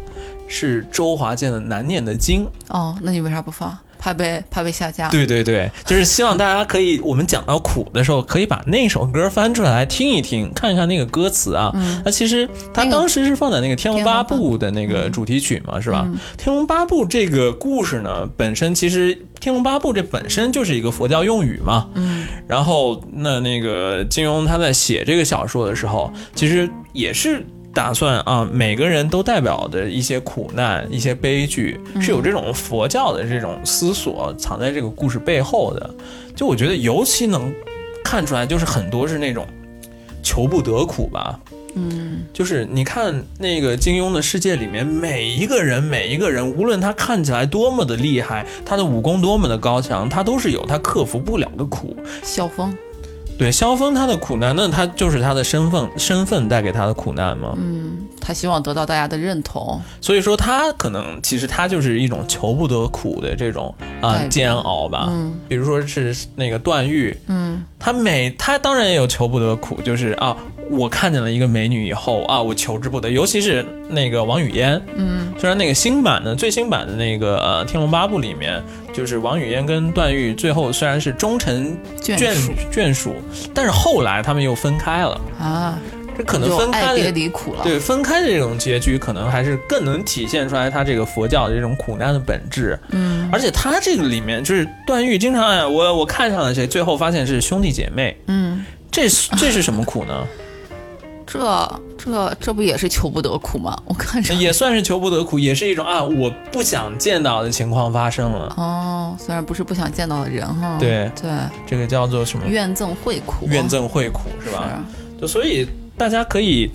[SPEAKER 1] 是周华健的《难念的经》。
[SPEAKER 2] 哦，那你为啥不放？怕被怕被下架？
[SPEAKER 1] 对对对，就是希望大家可以，我们讲到苦的时候，可以把那首歌翻出来听一听，看一看那个歌词啊。那其实
[SPEAKER 2] 他
[SPEAKER 1] 当时是放在那个《天龙八部》的那个主题曲嘛，是吧？天龙八部》这个故事呢，本身其实《天龙八部》这本身就是一个佛教用语嘛。嗯。然后那那个金庸他在写这个小说的时候，其实也是。打算啊，每个人都代表的一些苦难、一些悲剧，是有这种佛教的这种思索藏在这个故事背后的。就我觉得尤其能看出来，就是很多是那种求不得苦吧。嗯，就是你看那个金庸的世界里面，每一个人，每一个人，无论他看起来多么的厉害，他的武功多么的高强，他都是有他克服不了的苦。
[SPEAKER 2] 小峰，
[SPEAKER 1] 对，萧峰他的苦难，那他就是他的身份身份带给他的苦难嘛。
[SPEAKER 2] 他希望得到大家的认同，
[SPEAKER 1] 所以说他可能其实他就是一种求不得苦的这种啊、煎熬吧。
[SPEAKER 2] 嗯
[SPEAKER 1] 比如说是那个段誉，
[SPEAKER 2] 嗯
[SPEAKER 1] 他每他当然也有求不得苦，就是啊，我看见了一个美女以后啊，我求之不得。尤其是那个王语嫣，
[SPEAKER 2] 嗯
[SPEAKER 1] 虽然那个新版的最新版的那个呃《天龙八部》里面，就是王语嫣跟段誉最后虽然是终成眷
[SPEAKER 2] 眷属
[SPEAKER 1] 眷属，但是后来他们又分开了。
[SPEAKER 2] 啊，
[SPEAKER 1] 这可能分开
[SPEAKER 2] 爱别离苦了。
[SPEAKER 1] 对分开的这种结局，可能还是更能体现出来他这个佛教的这种苦难的本质。
[SPEAKER 2] 嗯
[SPEAKER 1] 而且他这个里面就是段誉经常哎，我我看上了谁，最后发现是兄弟姐妹，
[SPEAKER 2] 嗯，
[SPEAKER 1] 这是这是什么苦呢？
[SPEAKER 2] 这这这不也是求不得苦吗？我看着
[SPEAKER 1] 也算是求不得苦，也是一种啊，我不想见到的情况发生了。
[SPEAKER 2] 哦，虽然不是不想见到的人哈，
[SPEAKER 1] 对
[SPEAKER 2] 对，
[SPEAKER 1] 这个叫做什么？
[SPEAKER 2] 怨憎会苦，
[SPEAKER 1] 怨憎会苦是
[SPEAKER 2] 是
[SPEAKER 1] 吧？就所以大家可以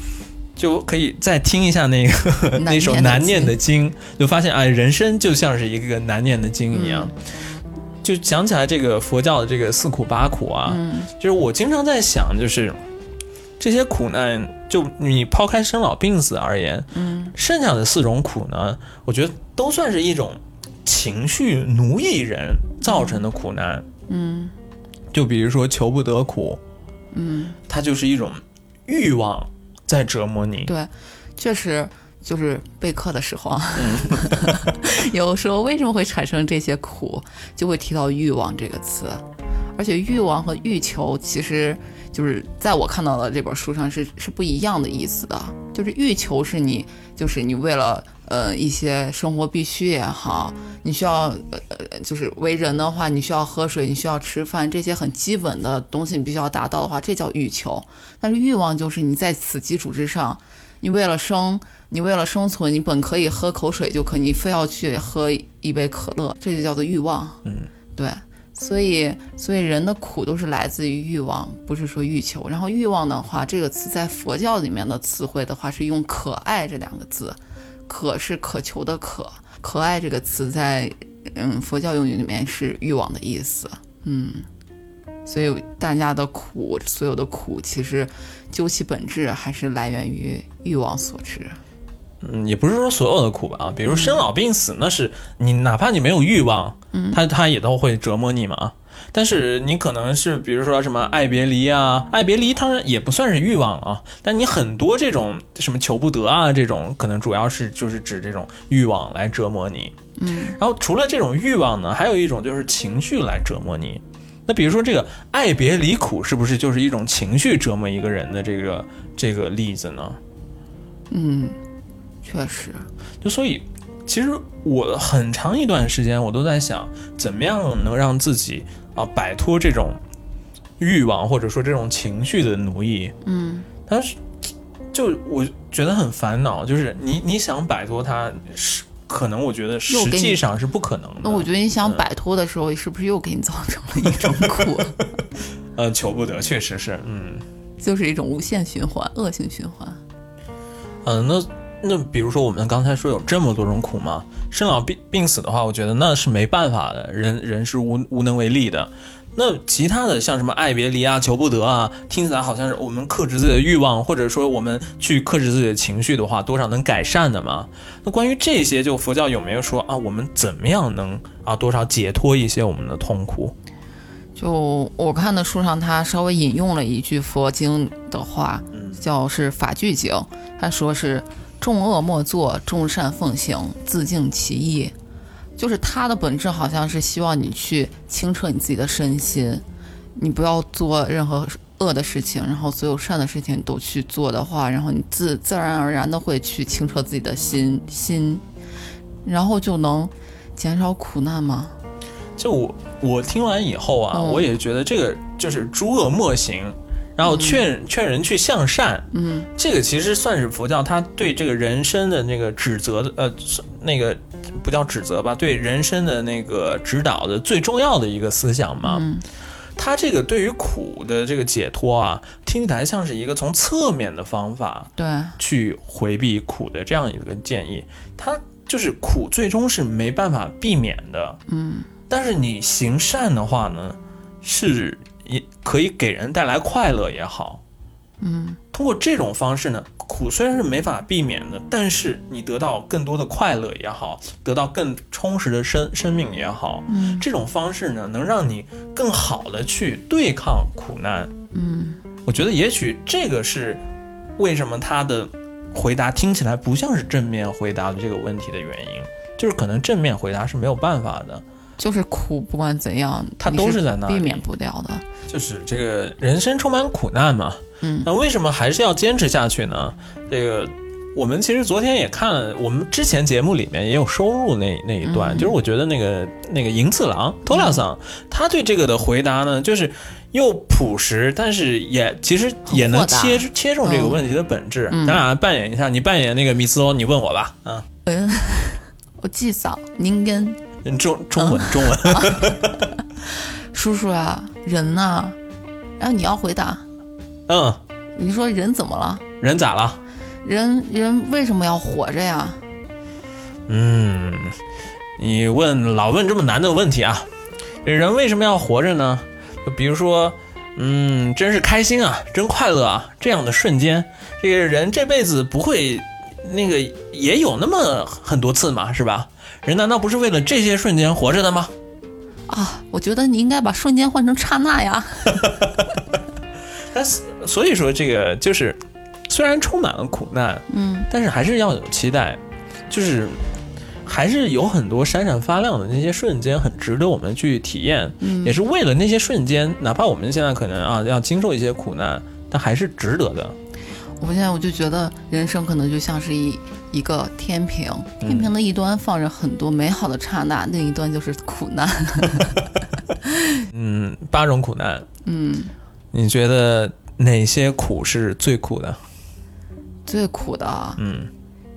[SPEAKER 1] 就可以再听一下那个 那首难念的经，就发现啊，人生就像是一个难念的经一样。
[SPEAKER 2] 嗯
[SPEAKER 1] 就讲起来这个佛教的这个四苦八苦啊，
[SPEAKER 2] 嗯
[SPEAKER 1] 就是我经常在想，就是这些苦难，就你抛开生老病死而言，
[SPEAKER 2] 嗯。
[SPEAKER 1] 剩下的四种苦呢，我觉得都算是一种情绪奴役人造成的苦难。
[SPEAKER 2] 嗯。
[SPEAKER 1] 就比如说求不得苦，
[SPEAKER 2] 嗯，
[SPEAKER 1] 它就是一种欲望在折磨你。
[SPEAKER 2] 对，确实就是备课的时候啊，
[SPEAKER 1] 嗯
[SPEAKER 2] 有时候为什么会产生这些苦，就会提到欲望这个词，而且欲望和欲求其实就是在我看到的这本书上是是不一样的意思的，就是欲求是你就是你为了呃一些生活必须也好，你需要呃呃就是为人的话，你需要喝水，你需要吃饭，这些很基本的东西你必须要达到的话，这叫欲求。但是欲望就是你在此基础之上，你为了生，你为了生存，你本可以喝口水就可以，你非要去喝一杯可乐，这就叫做欲望。
[SPEAKER 1] 嗯，
[SPEAKER 2] 对。所以，所以人的苦都是来自于欲望，不是说欲求。然后欲望的话，这个词在佛教里面的词汇的话是用“可爱”这两个字，“可”是渴求的“渴”，“可爱”这个词在嗯佛教用语里面是欲望的意思。嗯，所以大家的苦，所有的苦，其实究其本质还是来源于欲望所致。
[SPEAKER 1] 嗯，也不是说所有的苦吧，啊比如生老病死，那是你哪怕你没有欲望，嗯，它它也都会折磨你嘛。但是你可能是比如说什么爱别离啊，爱别离当然也不算是欲望啊，但你很多这种什么求不得啊，这种可能主要是就是指这种欲望来折磨你。
[SPEAKER 2] 嗯，
[SPEAKER 1] 然后除了这种欲望呢，还有一种就是情绪来折磨你。那比如说这个爱别离苦，是不是就是一种情绪折磨一个人的这个这个例子呢？
[SPEAKER 2] 嗯，确实，
[SPEAKER 1] 就所以，其实我很长一段时间我都在想，怎么样能让自己啊摆脱这种欲望或者说这种情绪的奴役。
[SPEAKER 2] 嗯
[SPEAKER 1] 但是，就我觉得很烦恼，就是你你想摆脱它，是可能我觉得实际上是不可能的。
[SPEAKER 2] 那我觉得你想摆脱的时候，是不是又给你造成了一种苦？
[SPEAKER 1] 呃求不得，确实是，嗯
[SPEAKER 2] 就是一种无限循环、恶性循环。
[SPEAKER 1] 嗯、那。那比如说，我们刚才说有这么多种苦嘛，生老病病死的话，我觉得那是没办法的，人人是无无能为力的。那其他的像什么爱别离啊、求不得啊，听起来好像是我们克制自己的欲望，或者说我们去克制自己的情绪的话，多少能改善的嘛。那关于这些，就佛教有没有说啊，我们怎么样能啊多少解脱一些我们的痛苦？
[SPEAKER 2] 就我看的书上，他稍微引用了一句佛经的话，叫是法句经，他说是众恶莫作，众善奉行，自净其意。就是它的本质好像是希望你去清澈你自己的身心，你不要做任何恶的事情，然后所有善的事情都去做的话，然后你自自然而然的会去清澈自己的心心，然后就能减少苦难吗？
[SPEAKER 1] 就我我听完以后啊，
[SPEAKER 2] 嗯
[SPEAKER 1] 我也觉得这个就是诸恶莫行，然后劝、劝人去向善，
[SPEAKER 2] 嗯。
[SPEAKER 1] 这个其实算是佛教他对这个人生的那个指责的呃那个不叫指责吧，对人生的那个指导的最重要的一个思想嘛。
[SPEAKER 2] 嗯。
[SPEAKER 1] 他这个对于苦的这个解脱啊，听起来像是一个从侧面的方法
[SPEAKER 2] 对，
[SPEAKER 1] 去回避苦的这样一个建议。他就是苦最终是没办法避免的，
[SPEAKER 2] 嗯。
[SPEAKER 1] 但是你行善的话呢，是也可以给人带来快乐也好，
[SPEAKER 2] 嗯，
[SPEAKER 1] 通过这种方式呢，苦虽然是没法避免的，但是你得到更多的快乐也好，得到更充实的生生命也好，
[SPEAKER 2] 嗯，
[SPEAKER 1] 这种方式呢，能让你更好的去对抗苦难。
[SPEAKER 2] 嗯，
[SPEAKER 1] 我觉得也许这个是为什么他的回答听起来不像是正面回答的这个问题的原因，就是可能正面回答是没有办法的，
[SPEAKER 2] 就是苦，不管怎样，
[SPEAKER 1] 它都是在那里。
[SPEAKER 2] 避免不掉的。
[SPEAKER 1] 就是这个人生充满苦难嘛。
[SPEAKER 2] 嗯。
[SPEAKER 1] 那为什么还是要坚持下去呢？这个我们其实昨天也看了，我们之前节目里面也有收入那那一段，
[SPEAKER 2] 嗯。
[SPEAKER 1] 就是我觉得那个那个银次郎托拉桑，他对这个的回答呢，就是又朴实，但是也其实也能切切中这个问题的本质。
[SPEAKER 2] 嗯。
[SPEAKER 1] 咱俩扮演一下，你扮演那个米斯欧，你问我吧，啊，
[SPEAKER 2] 嗯，我记嫂，您跟。
[SPEAKER 1] 嗯中中文中文，
[SPEAKER 2] 叔叔啊，人呐、然后你要回答，
[SPEAKER 1] 嗯，
[SPEAKER 2] 你说人怎么了？
[SPEAKER 1] 人咋了？
[SPEAKER 2] 人人为什么要活着呀？
[SPEAKER 1] 嗯，你问老问这么难的问题啊？人为什么要活着呢？就比如说，嗯，真是开心啊，真快乐啊，这样的瞬间，这个人这辈子不会那个也有那么很多次嘛，是吧？人难道不是为了这些瞬间活着的吗？
[SPEAKER 2] 啊，我觉得你应该把瞬间换成刹那呀。
[SPEAKER 1] 但是所以说，这个就是虽然充满了苦难，
[SPEAKER 2] 嗯
[SPEAKER 1] 但是还是要有期待，就是还是有很多闪闪发亮的那些瞬间，很值得我们去体验。
[SPEAKER 2] 嗯
[SPEAKER 1] 也是为了那些瞬间，哪怕我们现在可能啊要经受一些苦难，但还是值得的。
[SPEAKER 2] 我现在我就觉得人生可能就像是一一个天平，天平的一端放着很多美好的刹那，另一端就是苦难。
[SPEAKER 1] 嗯，八种苦难，
[SPEAKER 2] 嗯，
[SPEAKER 1] 你觉得哪些苦是最苦的？
[SPEAKER 2] 最苦的啊，
[SPEAKER 1] 嗯。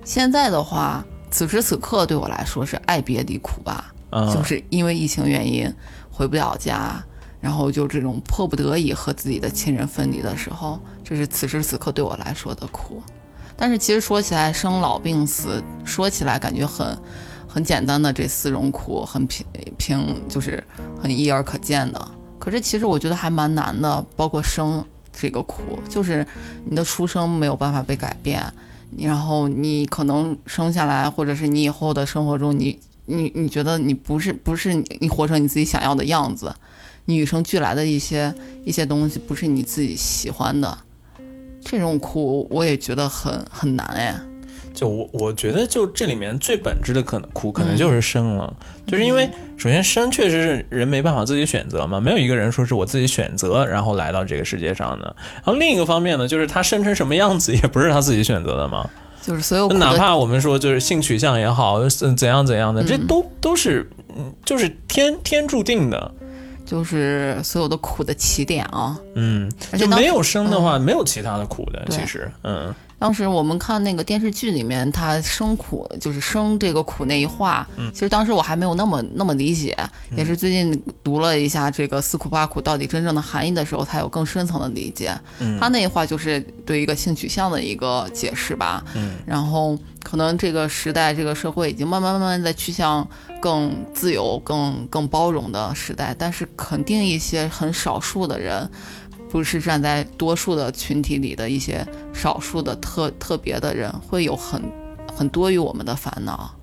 [SPEAKER 2] 现在的话，此时此刻对我来说是爱别离苦吧，
[SPEAKER 1] 啊，
[SPEAKER 2] 就是因为疫情原因回不了家，然后就这种迫不得已和自己的亲人分离的时候，这是此时此刻对我来说的苦。但是其实说起来，生老病死，说起来感觉很很简单的这四种苦，很平平，就是很一而可见的。可是其实我觉得还蛮难的，包括生这个苦，就是你的出生没有办法被改变，你然后你可能生下来，或者是你以后的生活中，你你你觉得你不是不是你活成你自己想要的样子，你与生俱来的一些一些东西不是你自己喜欢的，这种苦我也觉得很很难哎。
[SPEAKER 1] 就我我觉得，就这里面最本质的可能苦，可能就是生了，就是因为首先生确实是人没办法自己选择嘛，没有一个人说是我自己选择然后来到这个世界上的。然后另一个方面呢，就是他生成什么样子也不是他自己选择的嘛，
[SPEAKER 2] 就是所有
[SPEAKER 1] 哪怕我们说就是性取向也好，怎怎样怎样的，这都都是嗯，就是天天注定的。
[SPEAKER 2] 就是所有的苦的起点啊。
[SPEAKER 1] 嗯，
[SPEAKER 2] 而且
[SPEAKER 1] 没有生的话，没有其他的苦的。其实，嗯
[SPEAKER 2] 当时我们看那个电视剧里面，他生苦就是生这个苦那一话，其实当时我还没有那么那么理解，也是最近读了一下这个四苦八苦到底真正的含义的时候，才有更深层的理解。他那一话就是对一个性取向的一个解释吧。
[SPEAKER 1] 嗯
[SPEAKER 2] 然后可能这个时代、这个社会已经慢慢慢慢在趋向更自由、更更包容的时代，但是肯定一些很少数的人。不是站在多数的群体里的一些少数的特特别的人，会有很很多于我们的烦恼。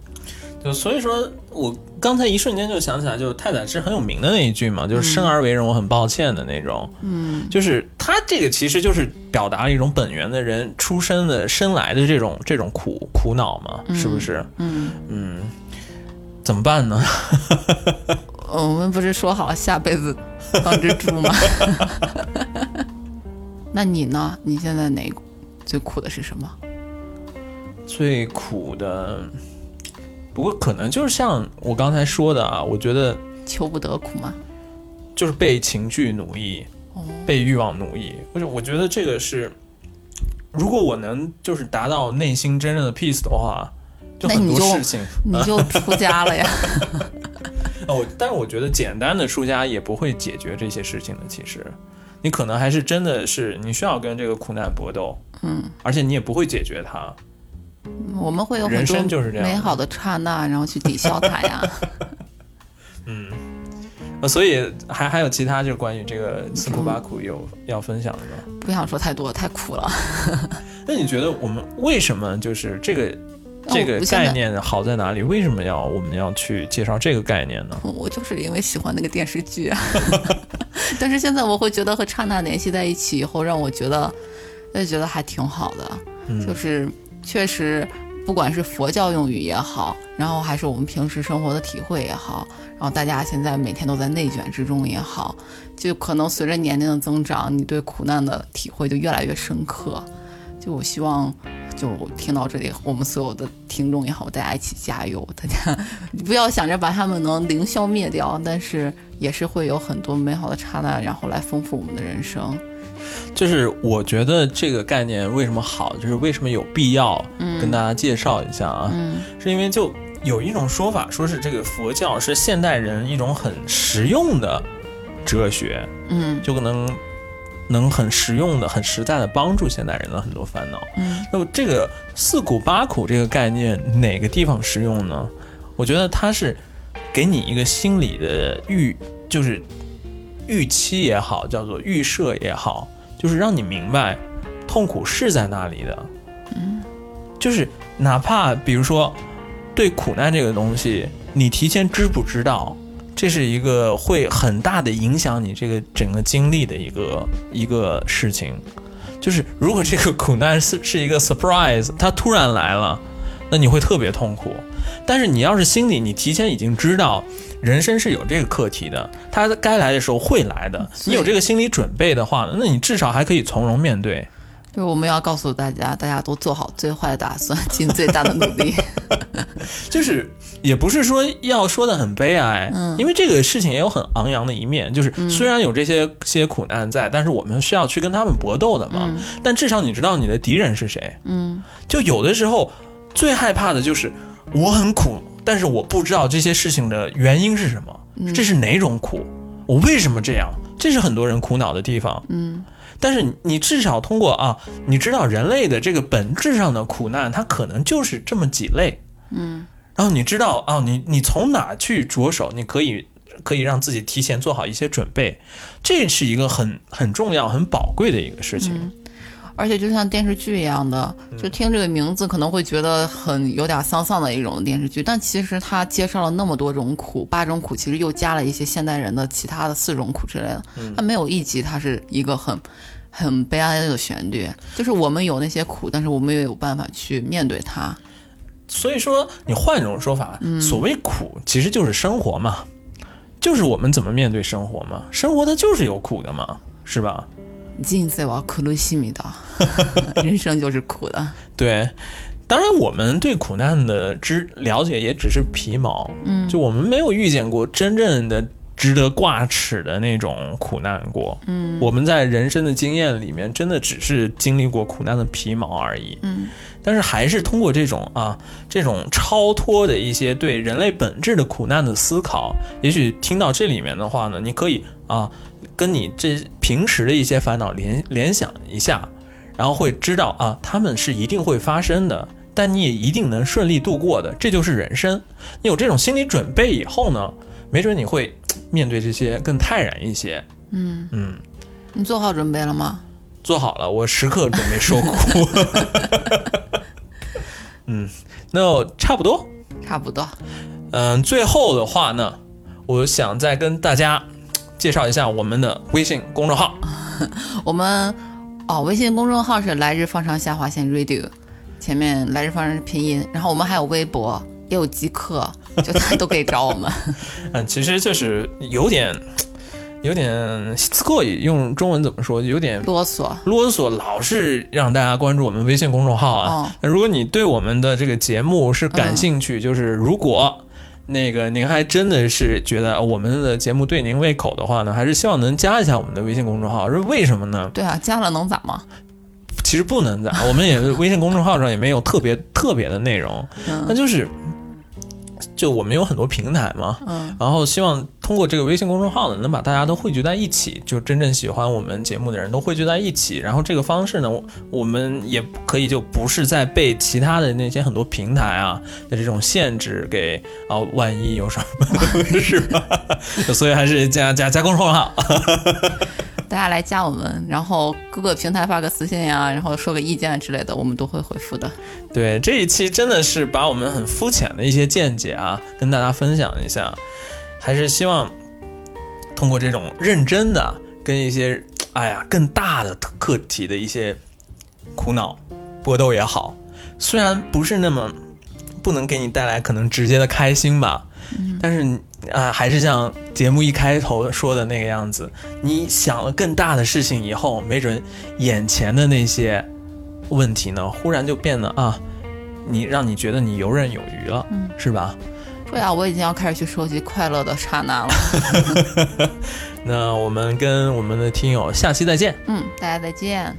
[SPEAKER 1] 就所以说我刚才一瞬间就想起来，就是太宰治很有名的那一句嘛，就是生而为人，我很抱歉的那种。
[SPEAKER 2] 嗯，
[SPEAKER 1] 就是他这个其实就是表达了一种本源的人出生的生来的这种这种苦苦恼嘛，是不是？
[SPEAKER 2] 嗯，
[SPEAKER 1] 嗯，怎么办呢？
[SPEAKER 2] 呃我们不是说好下辈子当只猪吗？那你呢？你现在哪最苦的是什么？
[SPEAKER 1] 最苦的，不过可能就是像我刚才说的啊，我觉得
[SPEAKER 2] 求不得苦嘛？
[SPEAKER 1] 就是被情绪奴役，
[SPEAKER 2] 哦，
[SPEAKER 1] 被欲望奴役。或者我觉得这个是，如果我能就是达到内心真正的 peace 的话，
[SPEAKER 2] 那你就。你就出家了呀？
[SPEAKER 1] 哦，但是我觉得简单的出家也不会解决这些事情的。其实，你可能还是真的是你需要跟这个苦难搏斗，
[SPEAKER 2] 嗯，
[SPEAKER 1] 而且你也不会解决它。
[SPEAKER 2] 我们会有很
[SPEAKER 1] 人生就是这样
[SPEAKER 2] 美好的刹那，然后去抵消它呀。
[SPEAKER 1] 呃所以还还有其他就是关于这个四苦八苦有要分享的吗？
[SPEAKER 2] 不想说太多，太苦了。
[SPEAKER 1] 那你觉得我们为什么就是这个这个概念好在哪里？为什么要我们要去介绍这个概念呢？
[SPEAKER 2] 我就是因为喜欢那个电视剧啊，但是现在我会觉得和刹那联系在一起以后，让我觉得，就觉得还挺好的，
[SPEAKER 1] 嗯
[SPEAKER 2] 就是确实，不管是佛教用语也好，然后还是我们平时生活的体会也好，然后大家现在每天都在内卷之中也好，就可能随着年龄的增长，你对苦难的体会就越来越深刻。就我希望，就听到这里，我们所有的听众也好，大家一起加油，大家 不要想着把他们能零消灭掉，但是也是会有很多美好的刹那，然后来丰富我们的人生。
[SPEAKER 1] 就是我觉得这个概念为什么好，就是为什么有必要跟大家介绍一下啊？
[SPEAKER 2] 嗯
[SPEAKER 1] 是因为就有一种说法，说是这个佛教是现代人一种很实用的哲学，
[SPEAKER 2] 嗯
[SPEAKER 1] 就可能能很实用的、很实在的帮助现代人的很多烦恼。
[SPEAKER 2] 嗯
[SPEAKER 1] 那么这个四苦八苦这个概念哪个地方实用呢？我觉得它是给你一个心理的预，就是预期也好，叫做预设也好，就是让你明白痛苦是在那里的。
[SPEAKER 2] 嗯，
[SPEAKER 1] 就是哪怕比如说对苦难这个东西，你提前知不知道，这是一个会很大的影响你这个整个经历的一个一个事情。就是如果这个苦难是是一个 surprise，它突然来了，那你会特别痛苦。但是你要是心里你提前已经知道人生是有这个课题的，它该来的时候会来的，你有这个心理准备的话，那你至少还可以从容面对。
[SPEAKER 2] 就是我们要告诉大家，大家都做好最坏的打算，尽最大的努力。
[SPEAKER 1] 就是也不是说要说的很悲哀，
[SPEAKER 2] 嗯
[SPEAKER 1] 因为这个事情也有很昂扬的一面。就是虽然有这些些苦难在，但是我们需要去跟他们搏斗的嘛。但至少你知道你的敌人是谁。
[SPEAKER 2] 嗯
[SPEAKER 1] 就有的时候最害怕的就是我很苦，但是我不知道这些事情的原因是什么，这是哪种苦，我为什么这样？这是很多人苦恼的地方。
[SPEAKER 2] 嗯
[SPEAKER 1] 但是你至少通过啊，你知道人类的这个本质上的苦难，它可能就是这么几类。
[SPEAKER 2] 嗯
[SPEAKER 1] 然后你知道哦，你你从哪去着手，你可以可以让自己提前做好一些准备，这是一个很很重要、很宝贵的一个事情。
[SPEAKER 2] 嗯而且就像电视剧一样的，就听这个名字可能会觉得很有点丧丧的一种电视剧，但其实它介绍了那么多种苦，八种苦，其实又加了一些现代人的其他的四种苦之类的。它没有一集它是一个很很悲哀的旋律，就是我们有那些苦，但是我们也有办法去面对它。
[SPEAKER 1] 所以说，你换一种说法，所谓苦其实就是生活嘛，就是我们怎么面对生活嘛。生活它就是有苦的嘛，是吧？
[SPEAKER 2] 人生は苦しみ的，人生就是苦的。
[SPEAKER 1] 对，当然我们对苦难的知了解也只是皮毛，嗯，就我们没有遇见过真正的值得挂齿的那种苦难过，嗯，我们在人生的经验里面真的只是经历过苦难的皮毛而已，
[SPEAKER 2] 嗯，
[SPEAKER 1] 但是还是通过这种啊这种超脱的一些对人类本质的苦难的思考，也许听到这里面的话呢，你可以啊跟你这平时的一些烦恼联联想一下。然后会知道啊，他们是一定会发生的，但你也一定能顺利度过的，这就是人生。你有这种心理准备以后呢，没准你会面对这些更泰然一些。
[SPEAKER 2] 嗯，
[SPEAKER 1] 嗯，
[SPEAKER 2] 你做好准备了吗？
[SPEAKER 1] 做好了，我时刻准备受苦。嗯，那差不多。
[SPEAKER 2] 差不多。
[SPEAKER 1] 嗯，最后的话呢，我想再跟大家介绍一下我们的微信公众号。
[SPEAKER 2] 我们哦，微信公众号是来日方长下划线 radio，前面来日方长是拼音，然后我们还有微博，也有极客，就大家都可以找我们。
[SPEAKER 1] 嗯，其实就是有点，有点しつこい，用中文怎么说？有点
[SPEAKER 2] 啰嗦，
[SPEAKER 1] 啰嗦，老是让大家关注我们微信公众号啊。
[SPEAKER 2] 哦
[SPEAKER 1] 那如果你对我们的这个节目是感兴趣，就是如果那个您还真的是觉得我们的节目对您胃口的话呢，还是希望能加一下我们的微信公众号。是为什么呢？
[SPEAKER 2] 对啊，加了能咋嘛？
[SPEAKER 1] 其实不能咋，我们也微信公众号上也没有特别特别的内容，那
[SPEAKER 2] 嗯
[SPEAKER 1] 就是 就我们有很多平台嘛，嗯，然后希望通过这个微信公众号呢，能把大家都汇聚在一起，就真正喜欢我们节目的人都汇聚在一起。然后这个方式呢，我我们也可以就不是在被其他的那些很多平台啊的这种限制给啊，万一有什么是吧？所以还是加加加公众号。
[SPEAKER 5] 大家来加我们，然后各个平台发个私信呀，然后说个意见之类的，我们都会回复的。
[SPEAKER 1] 对，这一期真的是把我们很肤浅的一些见解啊，跟大家分享一下，还是希望通过这种认真的跟一些哎呀更大的课题的一些苦恼搏斗也好，虽然不是那么不能给你带来可能直接的开心吧，但是啊，还是像节目一开头说的那个样子，你想了更大的事情以后，没准眼前的那些问题呢，忽然就变得啊，你让你觉得你游刃有余了，
[SPEAKER 5] 嗯
[SPEAKER 1] 是吧？
[SPEAKER 5] 对啊，我已经要开始去收集快乐的刹那了。
[SPEAKER 1] 那我们跟我们的听友下期再见。
[SPEAKER 5] 嗯，大家再见。